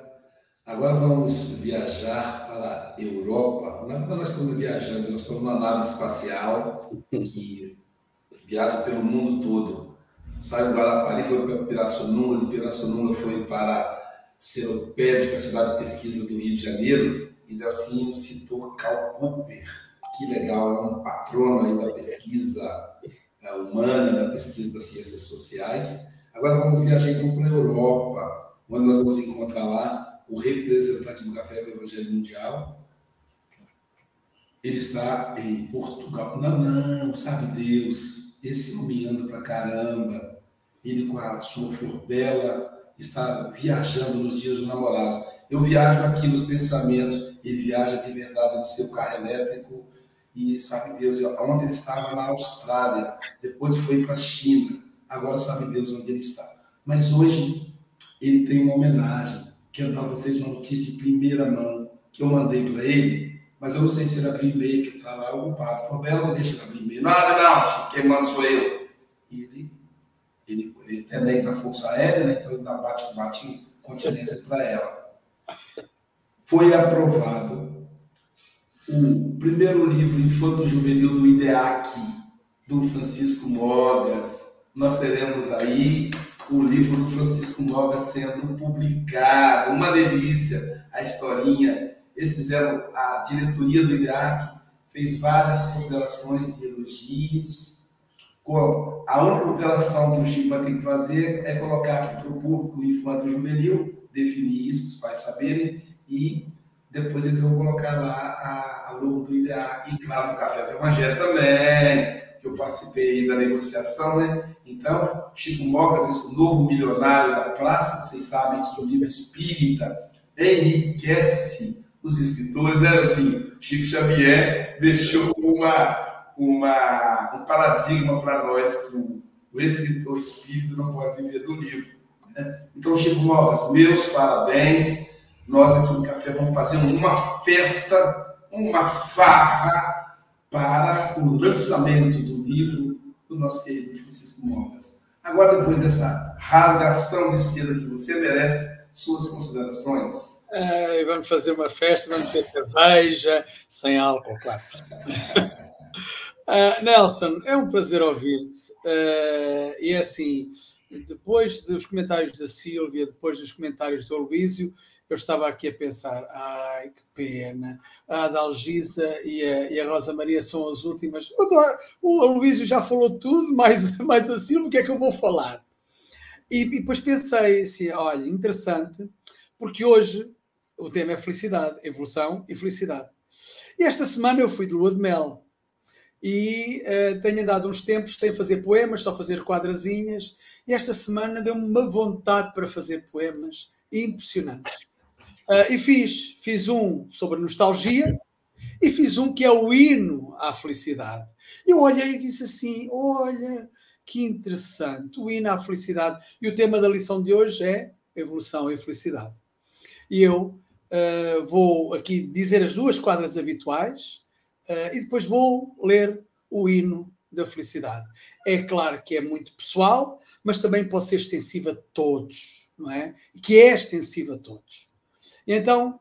S1: Agora vamos viajar para a Europa. Na verdade, nós estamos viajando, nós estamos numa nave espacial que viaja pelo mundo todo saiu Guarapari, foi para Pirassununga, de Pirassununga foi para Seropédica, cidade de pesquisa do Rio de Janeiro, e Delcinho citou Karl Popper, que legal, é um patrono aí da pesquisa é, humana, da pesquisa das ciências sociais. Agora vamos viajar então para a Europa, onde nós vamos encontrar lá o representante do Café do Evangelho Mundial. Ele está em Portugal. Não, não, sabe Deus, esse homem anda pra caramba, ele com a sua flor bela está viajando nos dias dos namorados. Eu viajo aqui nos pensamentos, ele viaja de verdade no seu carro elétrico e sabe Deus onde ele estava na Austrália, depois foi para a China, agora sabe Deus onde ele está. Mas hoje ele tem uma homenagem. Quero dar a vocês uma notícia de primeira mão que eu mandei para ele mas eu não sei se ele abriu e-mail, que está lá ocupado. Falou, Bela, não deixa ele abrir e-mail. Não, não, quem manda sou eu. E ele, ele, ele é da Força Aérea, né? então ele dá bate, bate continência para ela. Foi aprovado o primeiro livro infanto-juvenil do IDEAC, do Francisco Mogas, nós teremos aí o livro do Francisco Noga sendo publicado. Uma delícia a historinha. Eles fizeram, a diretoria do IDEAC fez várias considerações e elogios. A única alteração que o Chico vai ter que fazer é colocar para o público infanto juvenil, definir isso para os pais saberem, e depois eles vão colocar lá a, a logo do IDEAC, e claro, do Café do Evangelho também, que eu participei da negociação, né? Então, Chico Mogas, esse novo milionário da praça, vocês sabem que o livro espírita enriquece os escritores, né? Assim, Chico Xavier deixou uma, uma, um paradigma para nós que o, o escritor espírita não pode viver do livro. Né? Então, Chico Mogas, meus parabéns. Nós aqui no Café vamos fazer uma festa, uma farra para o lançamento do livro do nosso querido Francisco Mogas. Agora, depois dessa rasgação de seda que você merece, suas considerações.
S5: É, vamos fazer uma festa, vamos ter cerveja, sem álcool, claro. Uh, Nelson, é um prazer ouvir-te. Uh, e é assim, depois dos comentários da Sílvia, depois dos comentários do Aloísio, eu estava aqui a pensar, ai, que pena, a Adalgisa e a, e a Rosa Maria são as últimas. O, o Luísio já falou tudo, mais, mais assim, o que é que eu vou falar? E, e depois pensei assim, olha, interessante, porque hoje o tema é felicidade, evolução e felicidade. E esta semana eu fui de lua de mel e uh, tenho andado uns tempos sem fazer poemas, só fazer quadrazinhas, e esta semana deu-me uma vontade para fazer poemas impressionantes. Uh, e fiz, fiz um sobre nostalgia e fiz um que é o hino à felicidade. Eu olhei e disse assim: olha, que interessante, o hino à felicidade. E o tema da lição de hoje é evolução e felicidade. E eu uh, vou aqui dizer as duas quadras habituais uh, e depois vou ler o hino da felicidade. É claro que é muito pessoal, mas também pode ser extensivo a todos, não é? Que é extensivo a todos. Então,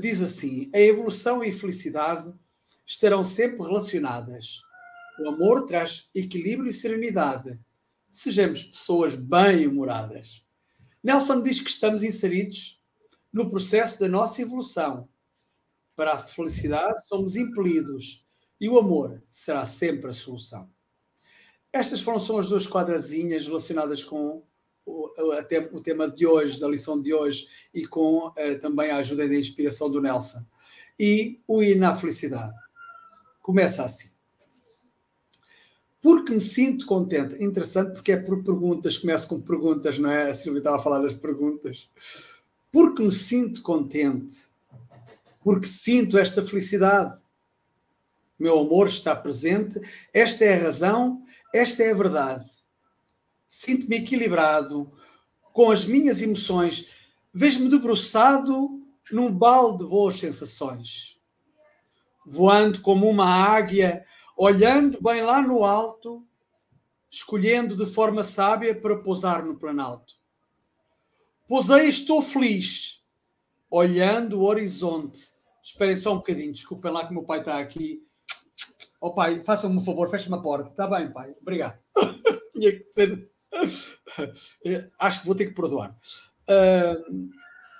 S5: diz assim: a evolução e felicidade estarão sempre relacionadas. O amor traz equilíbrio e serenidade. Sejamos pessoas bem-humoradas. Nelson diz que estamos inseridos no processo da nossa evolução. Para a felicidade, somos impelidos e o amor será sempre a solução. Estas foram só as duas quadrazinhas relacionadas com o, o, tema de hoje, da lição de hoje, e com uh, também a ajuda e a inspiração do Nelson. E o ir na felicidade. Começa assim. Porque me sinto contente. Interessante, porque é por perguntas, começa com perguntas, não é? A Silvia estava a falar das perguntas. Porque me sinto contente. Porque sinto esta felicidade. Meu amor está presente. Esta é a razão, esta é a verdade sinto-me equilibrado com as minhas emoções, vejo-me debruçado num balde de boas sensações, voando como uma águia, olhando bem lá no alto, escolhendo de forma sábia para pousar no planalto. Pousei, estou feliz, olhando o horizonte. Esperem só um bocadinho, desculpem lá que meu pai está aqui. Oh pai, façam-me um favor, feche-me a porta. Está bem, pai, obrigado. Tinha que ser Acho que vou ter que perdoar. Uh,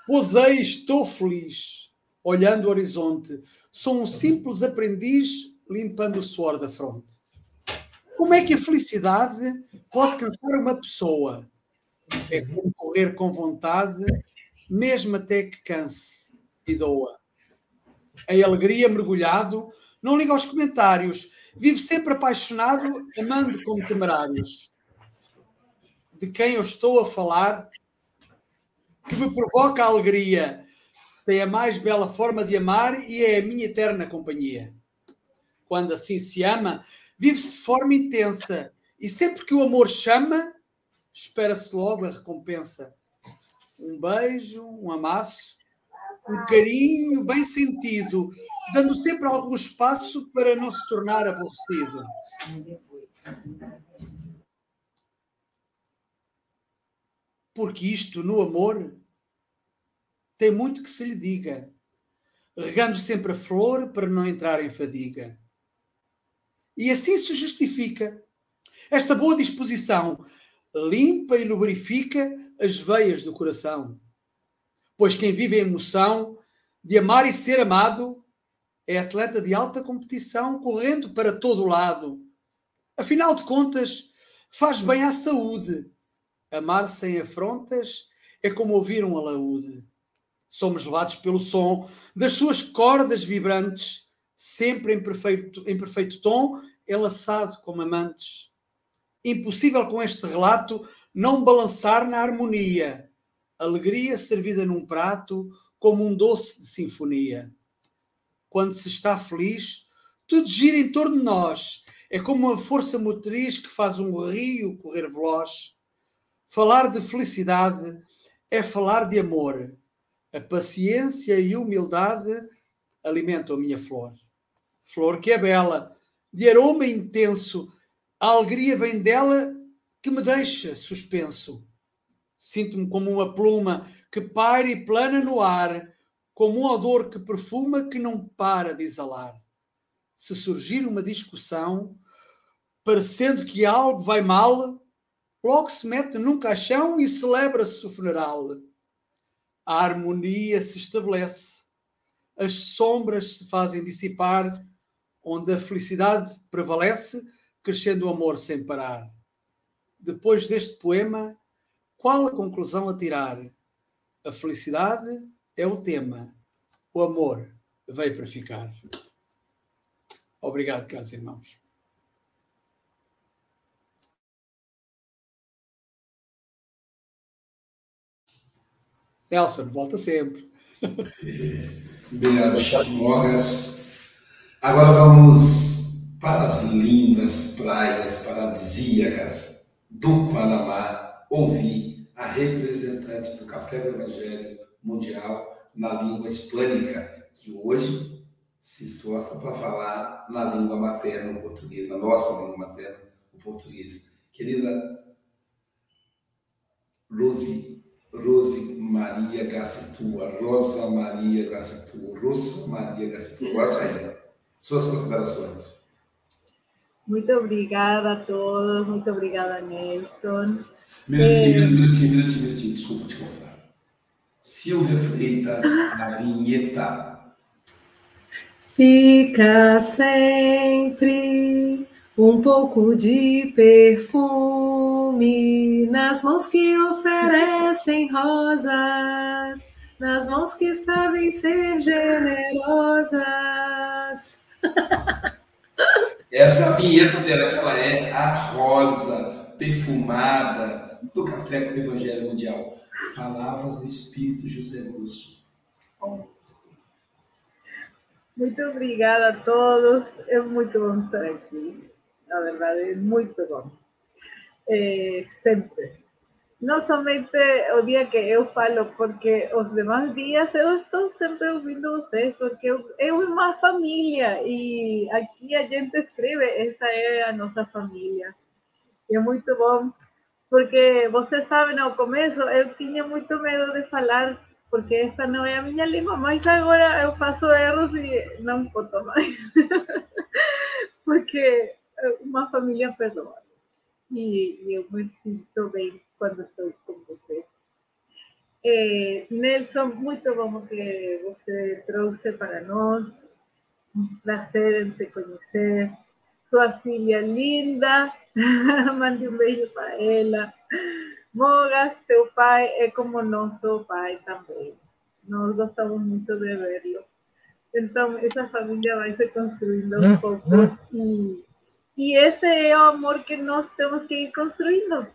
S5: posei, estou feliz, olhando o horizonte. Sou um simples aprendiz limpando o suor da fronte. Como é que a felicidade pode cansar uma pessoa? É como correr com vontade, mesmo até que canse e doa. Em alegria, mergulhado, não liga aos comentários, vive sempre apaixonado, amando como temerários de quem eu estou a falar, que me provoca alegria, tem a mais bela forma de amar e é a minha eterna companhia. Quando assim se ama, vive-se de forma intensa e sempre que o amor chama, espera-se logo a recompensa. Um beijo, um amasso, um carinho bem sentido, dando sempre algum espaço para não se tornar aborrecido. Porque isto no amor tem muito que se lhe diga, regando sempre a flor para não entrar em fadiga. E assim se justifica Esta boa disposição limpa e lubrifica as veias do coração. Pois quem vive a emoção de amar e ser amado é atleta de alta competição, correndo para todo lado. Afinal de contas, faz bem à saúde. Amar sem afrontas é como ouvir um alaúde. Somos levados pelo som das suas cordas vibrantes, sempre em perfeito, em perfeito tom, enlaçado como amantes. Impossível com este relato não balançar na harmonia. Alegria servida num prato como um doce de sinfonia. Quando se está feliz, tudo gira em torno de nós. É como uma força motriz que faz um rio correr veloz. Falar de felicidade é falar de amor. A paciência e humildade alimentam a minha flor. Flor que é bela, de aroma intenso, a alegria vem dela que me deixa suspenso. Sinto-me como uma pluma que paira e plana no ar, como um odor que perfuma que não para de exalar. Se surgir uma discussão, parecendo que algo vai mal, logo se mete num caixão e celebra-se o funeral. A harmonia se estabelece, as sombras se fazem dissipar, onde a felicidade prevalece, crescendo o amor sem parar. Depois deste poema, qual a conclusão a tirar? A felicidade é o tema, o amor veio para ficar. Obrigado, caros irmãos. Nelson, volta sempre.
S1: Obrigado, Chico Mogas. Agora vamos para as lindas praias paradisíacas do Panamá ouvir a representante do Café do Evangelho Mundial na língua hispânica, que hoje se esforça para falar na língua materna, o português, na nossa língua materna, o português. Querida Rose, Rose Maria Gacitua, Rosa Maria Gacitua, Rosa Maria Gacitua. Agora aí. Suas considerações.
S2: Muito obrigada a todos, muito obrigada, Nelson.
S1: Minutinho, é... minutinho, minutinho, minutinho, desculpa te contar. Silvia Freitas, na vinheta.
S3: Fica sempre um pouco de perfume nas mãos que oferecem rosas, nas mãos que sabem ser generosas.
S1: Essa é vinheta dela, ela é a rosa perfumada do Café com o Evangelho Mundial. Palavras do Espírito José Lúcio.
S2: Muito obrigada a todos. É muito bom estar aqui. Na verdade, é muito bom. É, sempre. Não somente o dia que eu falo, porque os demais dias eu estou sempre ouvindo vocês, porque é uma família e aqui a gente escreve, essa é a nossa família. E é muito bom, porque vocês sabem, no começo eu tinha muito medo de falar porque esta não é a minha língua, mas agora eu faço erros e não conto mais. porque uma família perdoa. E, eu me sinto bem quando estou com vocês. É, Nelson, muito bom que você trouxe para nós. Um prazer em te conhecer. Sua filha linda, mande um beijo para ela. Mogas, teu pai é como nosso pai também. Nós gostamos muito de vê-lo. Então, essa família vai se construindo aos poucos e, e esse é o amor que nós temos que ir construindo.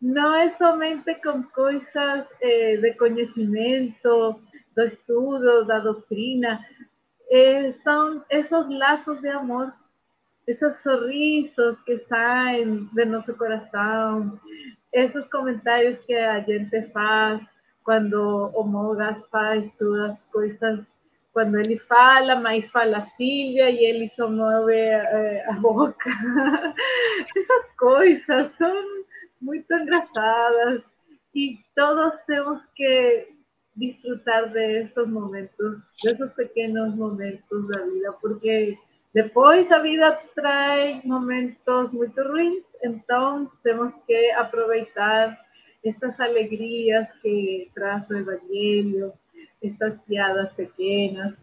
S2: Não é somente com coisas eh, de conhecimento, do estudo, da doutrina, eh, são esses laços de amor, esses sorrisos que saem de nosso coração, esses comentários que a gente faz quando o Mogas faz suas coisas, quando ele fala, mas fala Silvia e ele só move eh, a boca. Essas coisas são muito engraçadas e todos temos que desfrutar de esos momentos, de esos pequeños momentos da vida, porque Depois a vida traz momentos muito ruins, então temos que aproveitar estas alegrias que traz o Evangelho, estas piadas pequenas,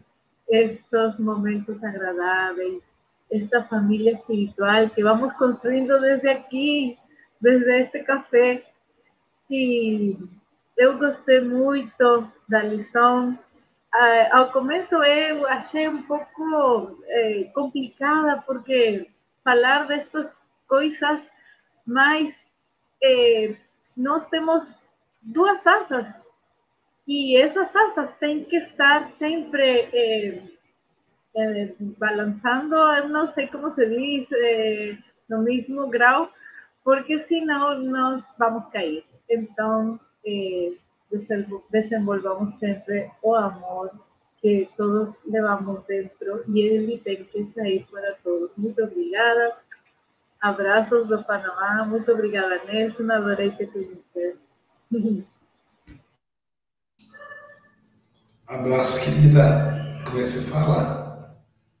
S2: estos momentos agradáveis, esta família espiritual que vamos construindo desde aqui, desde este café. E eu gostei muito da lição. Ao começo eu achei um pouco eh, complicada, porque falar destas coisas, mas eh, nós temos duas asas e essas asas têm que estar sempre eh, eh, balançando, como se diz, eh, no mesmo grau, porque senão nós vamos cair. Então, desenvolvamos sempre o amor que todos levamos dentro e ele tem que sair para todos. Muito obrigada. Abraços do Panamá. Muito obrigada, Nelson. Adorei te conhecer.
S1: Abraço, querida. Como é que você fala?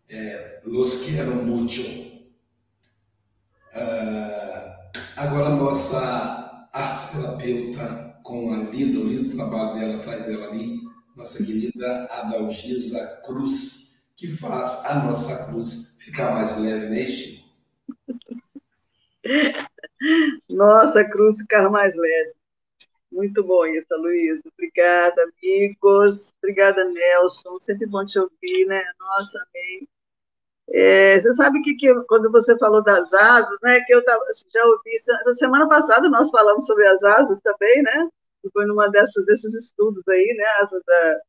S1: É, los quiero mucho. Uh, agora, nossa arte terapeuta, com a linda, o lindo trabalho dela atrás dela ali, nossa querida Adalgisa Cruz, que faz a nossa cruz ficar mais leve, né, Chico?
S6: Nossa cruz ficar mais leve. Muito bom isso, Luísa. Obrigada, amigos. Obrigada, Nelson. Sempre bom te ouvir, né? Nossa, amei. É, você sabe que, que, quando você falou das asas, né? Que eu tava, assim, já ouvi. Na semana passada nós falamos sobre as asas também, né? Foi numa dessas, desses estudos aí, né? Asas da.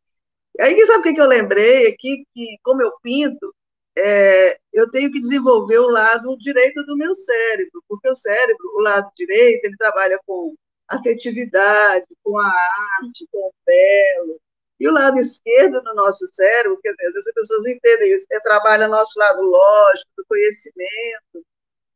S6: Aí, sabe o que, que eu lembrei aqui? Que, como eu pinto, é, eu tenho que desenvolver o lado direito do meu cérebro, porque o cérebro, o lado direito, ele trabalha com afetividade, com a arte, com o belo. E o lado esquerdo do nosso cérebro, quer dizer, as pessoas não entendem isso, é trabalha nosso lado lógico, do conhecimento.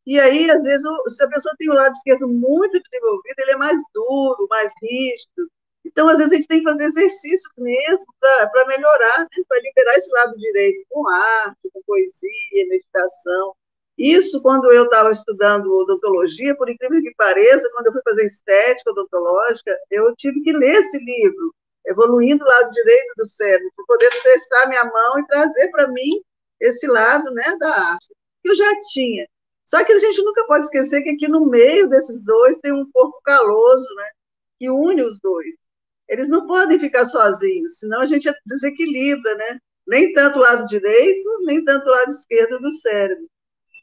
S6: E aí, às vezes, se a pessoa tem o lado esquerdo muito desenvolvido, ele é mais duro, mais rígido. Então, às vezes, a gente tem que fazer exercícios mesmo para melhorar, né? para liberar esse lado direito com arte, com poesia, meditação. Isso, quando eu estava estudando odontologia, por incrível que pareça, quando eu fui fazer estética odontológica, eu tive que ler esse livro, Evoluindo o Lado Direito do Cérebro, para poder testar minha mão e trazer para mim esse lado né, da arte, que eu já tinha. Só que a gente nunca pode esquecer que aqui no meio desses dois tem um corpo caloso, né, que une os dois. Eles não podem ficar sozinhos, senão a gente desequilibra, né? Nem tanto o lado direito, nem tanto o lado esquerdo do cérebro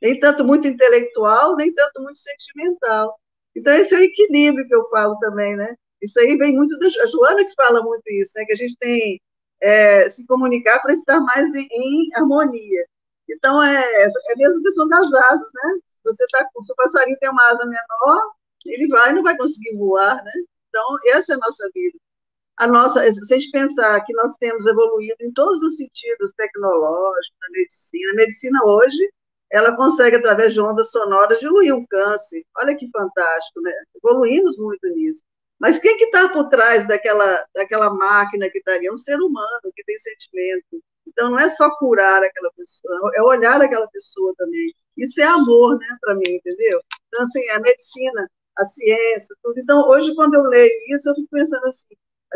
S6: nem tanto muito intelectual, nem tanto muito sentimental. Então, esse é o equilíbrio que eu falo também, né? Isso aí vem muito da Joana que fala muito isso, né? Que a gente tem é, se comunicar para estar mais em, em, harmonia. Então, é, é mesma questão das asas, né? Você tá, se o passarinho tem uma asa menor, ele vai não vai conseguir voar, né? Então, essa é a nossa vida. A nossa, se a gente pensar que nós temos evoluído em todos os sentidos tecnológicos, da medicina, a medicina hoje ela consegue, através de ondas sonoras, diluir um câncer. Olha que fantástico, né? Evoluímos muito nisso. Mas quem que está por trás daquela, daquela máquina que está ali? É um ser humano que tem sentimento. Então, não é só curar aquela pessoa, é olhar aquela pessoa também. Isso é amor, né, para mim, entendeu? Então, assim, a medicina, a ciência, tudo. Então, hoje, quando eu leio isso, eu fico pensando assim,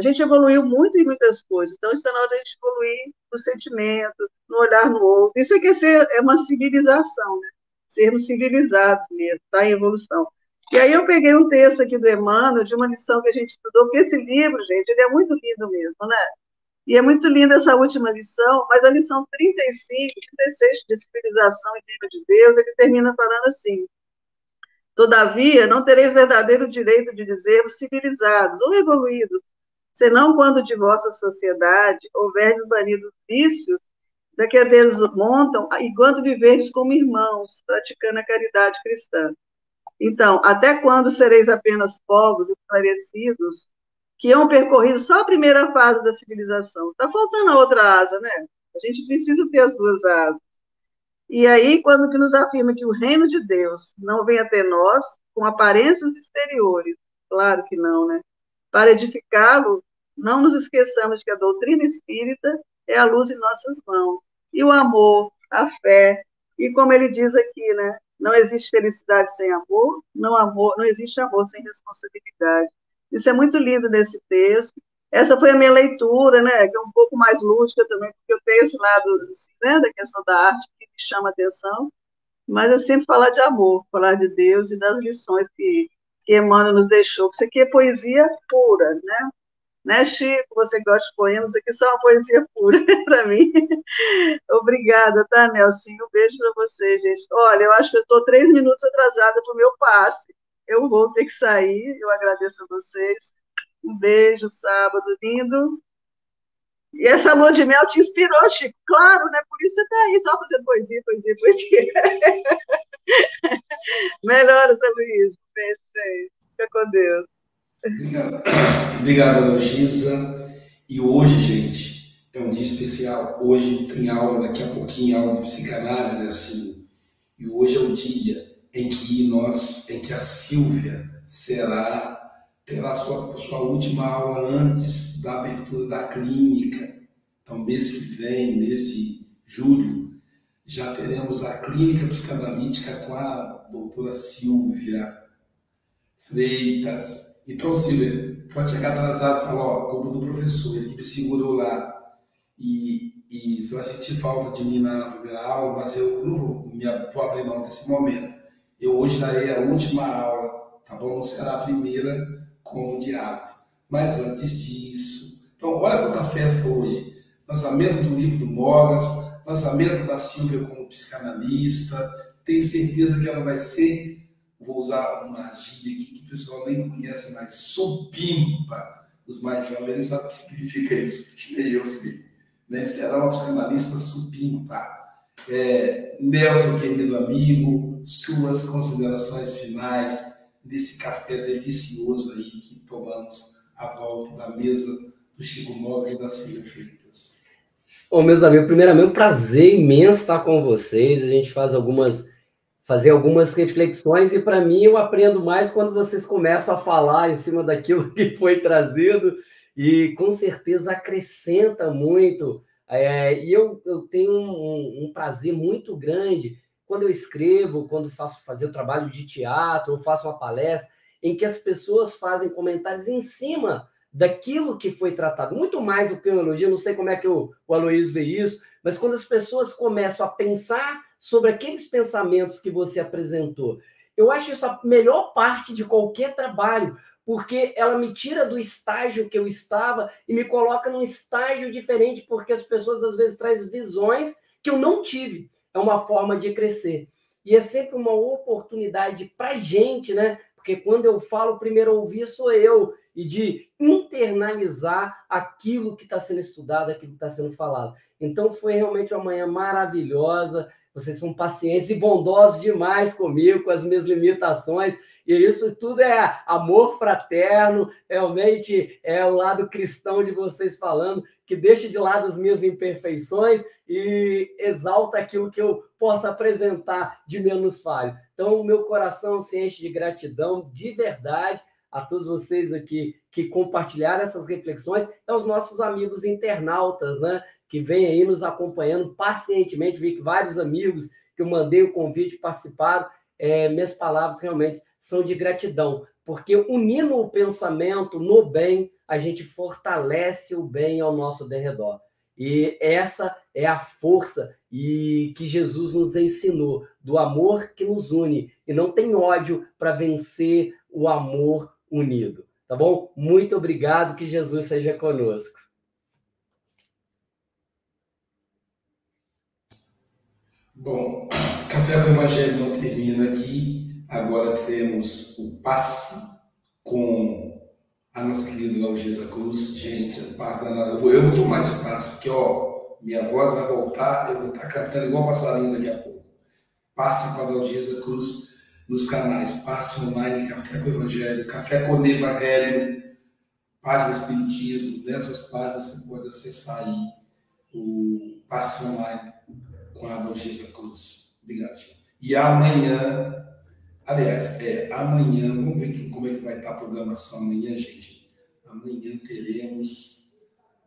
S6: a gente evoluiu muito em muitas coisas, então está na hora de a gente evoluir no sentimento, no olhar no outro. Isso é que é, ser, é uma civilização, né? Sermos civilizados mesmo, está em evolução. E aí eu peguei um texto aqui do Emmanuel, de uma lição que a gente estudou, porque esse livro, gente, ele é muito lindo mesmo, né? E é muito linda essa última lição, mas a lição 35, 36 de civilização e livro de Deus, ele termina falando assim: Todavia, não tereis verdadeiro direito de dizer civilizados ou evoluídos, senão quando de vossa sociedade houverdes banido vícios da que eles montam, e quando viverdes como irmãos, praticando a caridade cristã. Então, até quando sereis apenas povos esclarecidos, que hão percorrido só a primeira fase da civilização? Está faltando a outra asa, né? A gente precisa ter as duas asas. E aí, quando que nos afirma que o reino de Deus não vem até nós com aparências exteriores, claro que não, né? Para edificá-lo, não nos esqueçamos que a doutrina espírita é a luz em nossas mãos. E o amor, a fé, E como ele diz aqui, né? Não existe felicidade sem amor, não amor, não existe amor sem responsabilidade. Isso é muito lindo nesse texto. Essa foi a minha leitura, né? Que é um pouco mais lúdica também, porque eu tenho esse lado assim, né, da questão da arte que me chama a atenção. Mas é sempre falar de amor, falar de Deus e das lições que, Emmanuel nos deixou. Isso aqui é poesia pura, né? Né, Chico? Você gosta de poemas? Aqui só uma poesia pura para mim. Obrigada, tá, Nelson? Um beijo para você, gente. Olha, eu acho que eu estou três minutos atrasada para o meu passe. Eu vou ter que sair. Eu agradeço a vocês. Um beijo, sábado lindo. E essa lua de mel te inspirou, Chico. Claro, né? Por isso você está aí, só fazendo poesia, poesia, poesia. Melhoras, Luiz. Beijo, gente. Fica com Deus.
S1: Obrigado, Obrigado Luísa. E hoje, gente, é um dia especial. Hoje tem aula, daqui a pouquinho, aula de psicanálise, né, assim. E hoje é o dia em que nós, em que a Silvia será terá sua, sua última aula antes da abertura da clínica. Então, mês que vem, mês de julho, já teremos a clínica psicanalítica com a doutora Silvia Freitas. Então, Silvia, pode chegar atrasado e falar, ó, culpa do professor, ele me segurou lá. E, e você vai sentir falta de mim na primeira aula, mas eu não vou, me, vou abrir mão desse momento. Eu hoje darei a última aula, tá bom? Não será a primeira, como de hábito. Mas antes disso, então olha quanta festa hoje. Lançamento do livro do Mogas, lançamento da Silvia como psicanalista. Tenho certeza que ela vai ser, vou usar uma gíria aqui que o pessoal nem conhece mais, supimpa. Os mais jovens sabem o que significa isso, nem eu sei. Né? Será uma psicanalista supimpa. É, Nelson, querido amigo, suas considerações finais desse café delicioso aí que tomamos à volta da mesa do Chico Mogas e da Silvia Freitas.
S4: Bom, meus amigos, primeiramente, um prazer imenso estar com vocês. A gente faz algumas fazer algumas reflexões e para mim eu aprendo mais quando vocês começam a falar em cima daquilo que foi trazido e com certeza acrescenta muito. É, e eu, eu tenho um, um prazer muito grande quando eu escrevo, quando faço fazer trabalho de teatro, ou faço uma palestra, em que as pessoas fazem comentários em cima daquilo que foi tratado, muito mais do que um elogio, não sei como é que o, o Aloysio vê isso, mas quando as pessoas começam a pensar sobre aqueles pensamentos que você apresentou, eu acho isso a melhor parte de qualquer trabalho, porque ela me tira do estágio que eu estava e me coloca num estágio diferente, porque as pessoas às vezes trazem visões que eu não tive é uma forma de crescer. E é sempre uma oportunidade para a gente, né? Porque quando eu falo, primeiro ouvir sou eu, e de internalizar aquilo que está sendo estudado, aquilo que está sendo falado. Então foi realmente uma manhã maravilhosa. Vocês são pacientes e bondosos demais comigo, com as minhas limitações. E isso tudo é amor fraterno, realmente é o lado cristão de vocês falando, que deixa de lado as minhas imperfeições e exalta aquilo que eu possa apresentar de menos falho. Então, o meu coração se enche de gratidão, de verdade, a todos vocês aqui que compartilharam essas reflexões, aos nossos amigos internautas, né? Que vêm aí nos acompanhando pacientemente. Vi que vários amigos que eu mandei o convite participaram. É, minhas palavras realmente são de gratidão, porque unindo o pensamento no bem, a gente fortalece o bem ao nosso derredor. E essa é a força e que Jesus nos ensinou do amor que nos une e não tem ódio para vencer o amor unido. Tá bom? Muito obrigado, que Jesus seja conosco.
S1: Bom, Café com o Evangelho não termina aqui. Agora temos o passe com a nossa querida Laugisa Cruz, gente, paz danada. Eu vou, eu vou tomar esse passo, porque, ó, minha voz vai voltar, eu vou estar cantando igual passarinho daqui a pouco. Passe com a Laugisa Cruz nos canais Passe Online, Café com Evangelho, Café com Evangelho, Página Espiritismo. Nessas páginas você pode acessar aí o Passe Online com a Laugisa Cruz. Obrigado. E amanhã Aliás, é, amanhã, vamos ver como é que vai estar a programação amanhã, gente. Amanhã teremos.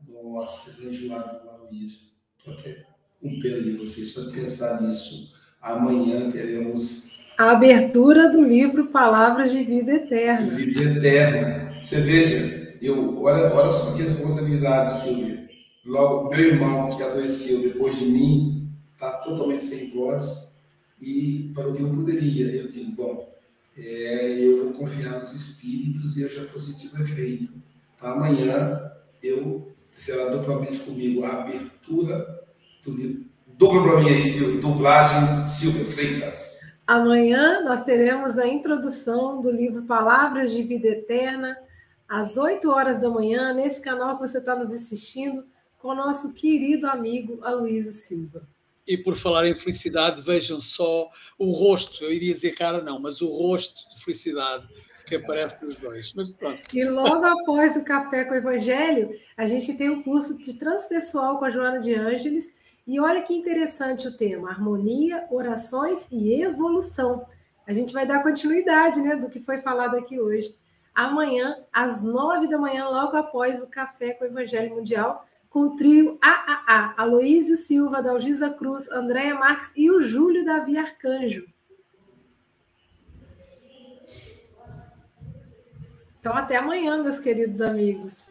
S1: Nossa, vocês vão enjoar do Aloysio. Estou até com pena de vocês, só pensar nisso. Amanhã teremos
S3: a abertura do livro Palavras de Vida Eterna.
S1: De vida Eterna. Você veja, eu, olha, olha só que responsabilidade, Silvia. Logo, meu irmão que adoeceu depois de mim, está totalmente sem voz e falou que não poderia. Eu disse, bom, é, eu vou confiar nos espíritos e eu já estou sentindo efeito. Então, amanhã eu será duplamente comigo a abertura do livro. Dupla para mim aí, Silvia, dublagem Silvia Freitas.
S3: Amanhã nós teremos a introdução do livro Palavras de Vida Eterna, às 8 horas da manhã, nesse canal que você está nos assistindo, com o nosso querido amigo Aloysio Silva.
S5: E por falar em felicidade, vejam só o rosto, eu iria dizer cara não, mas o rosto de felicidade que aparece nos dois. Mas pronto.
S3: E logo após o Café com o Evangelho, a gente tem o um curso de transpessoal com a Joana de Ângeles. E olha que interessante o tema: harmonia, orações e evolução. A gente vai dar continuidade né, do que foi falado aqui hoje. Amanhã, às nove da manhã, logo após o Café com o Evangelho Mundial, com o trio AAA, Aloísio Silva, Dalgisa Cruz, Andréia Marques e o Júlio Davi Arcanjo. Então, até amanhã, meus queridos amigos.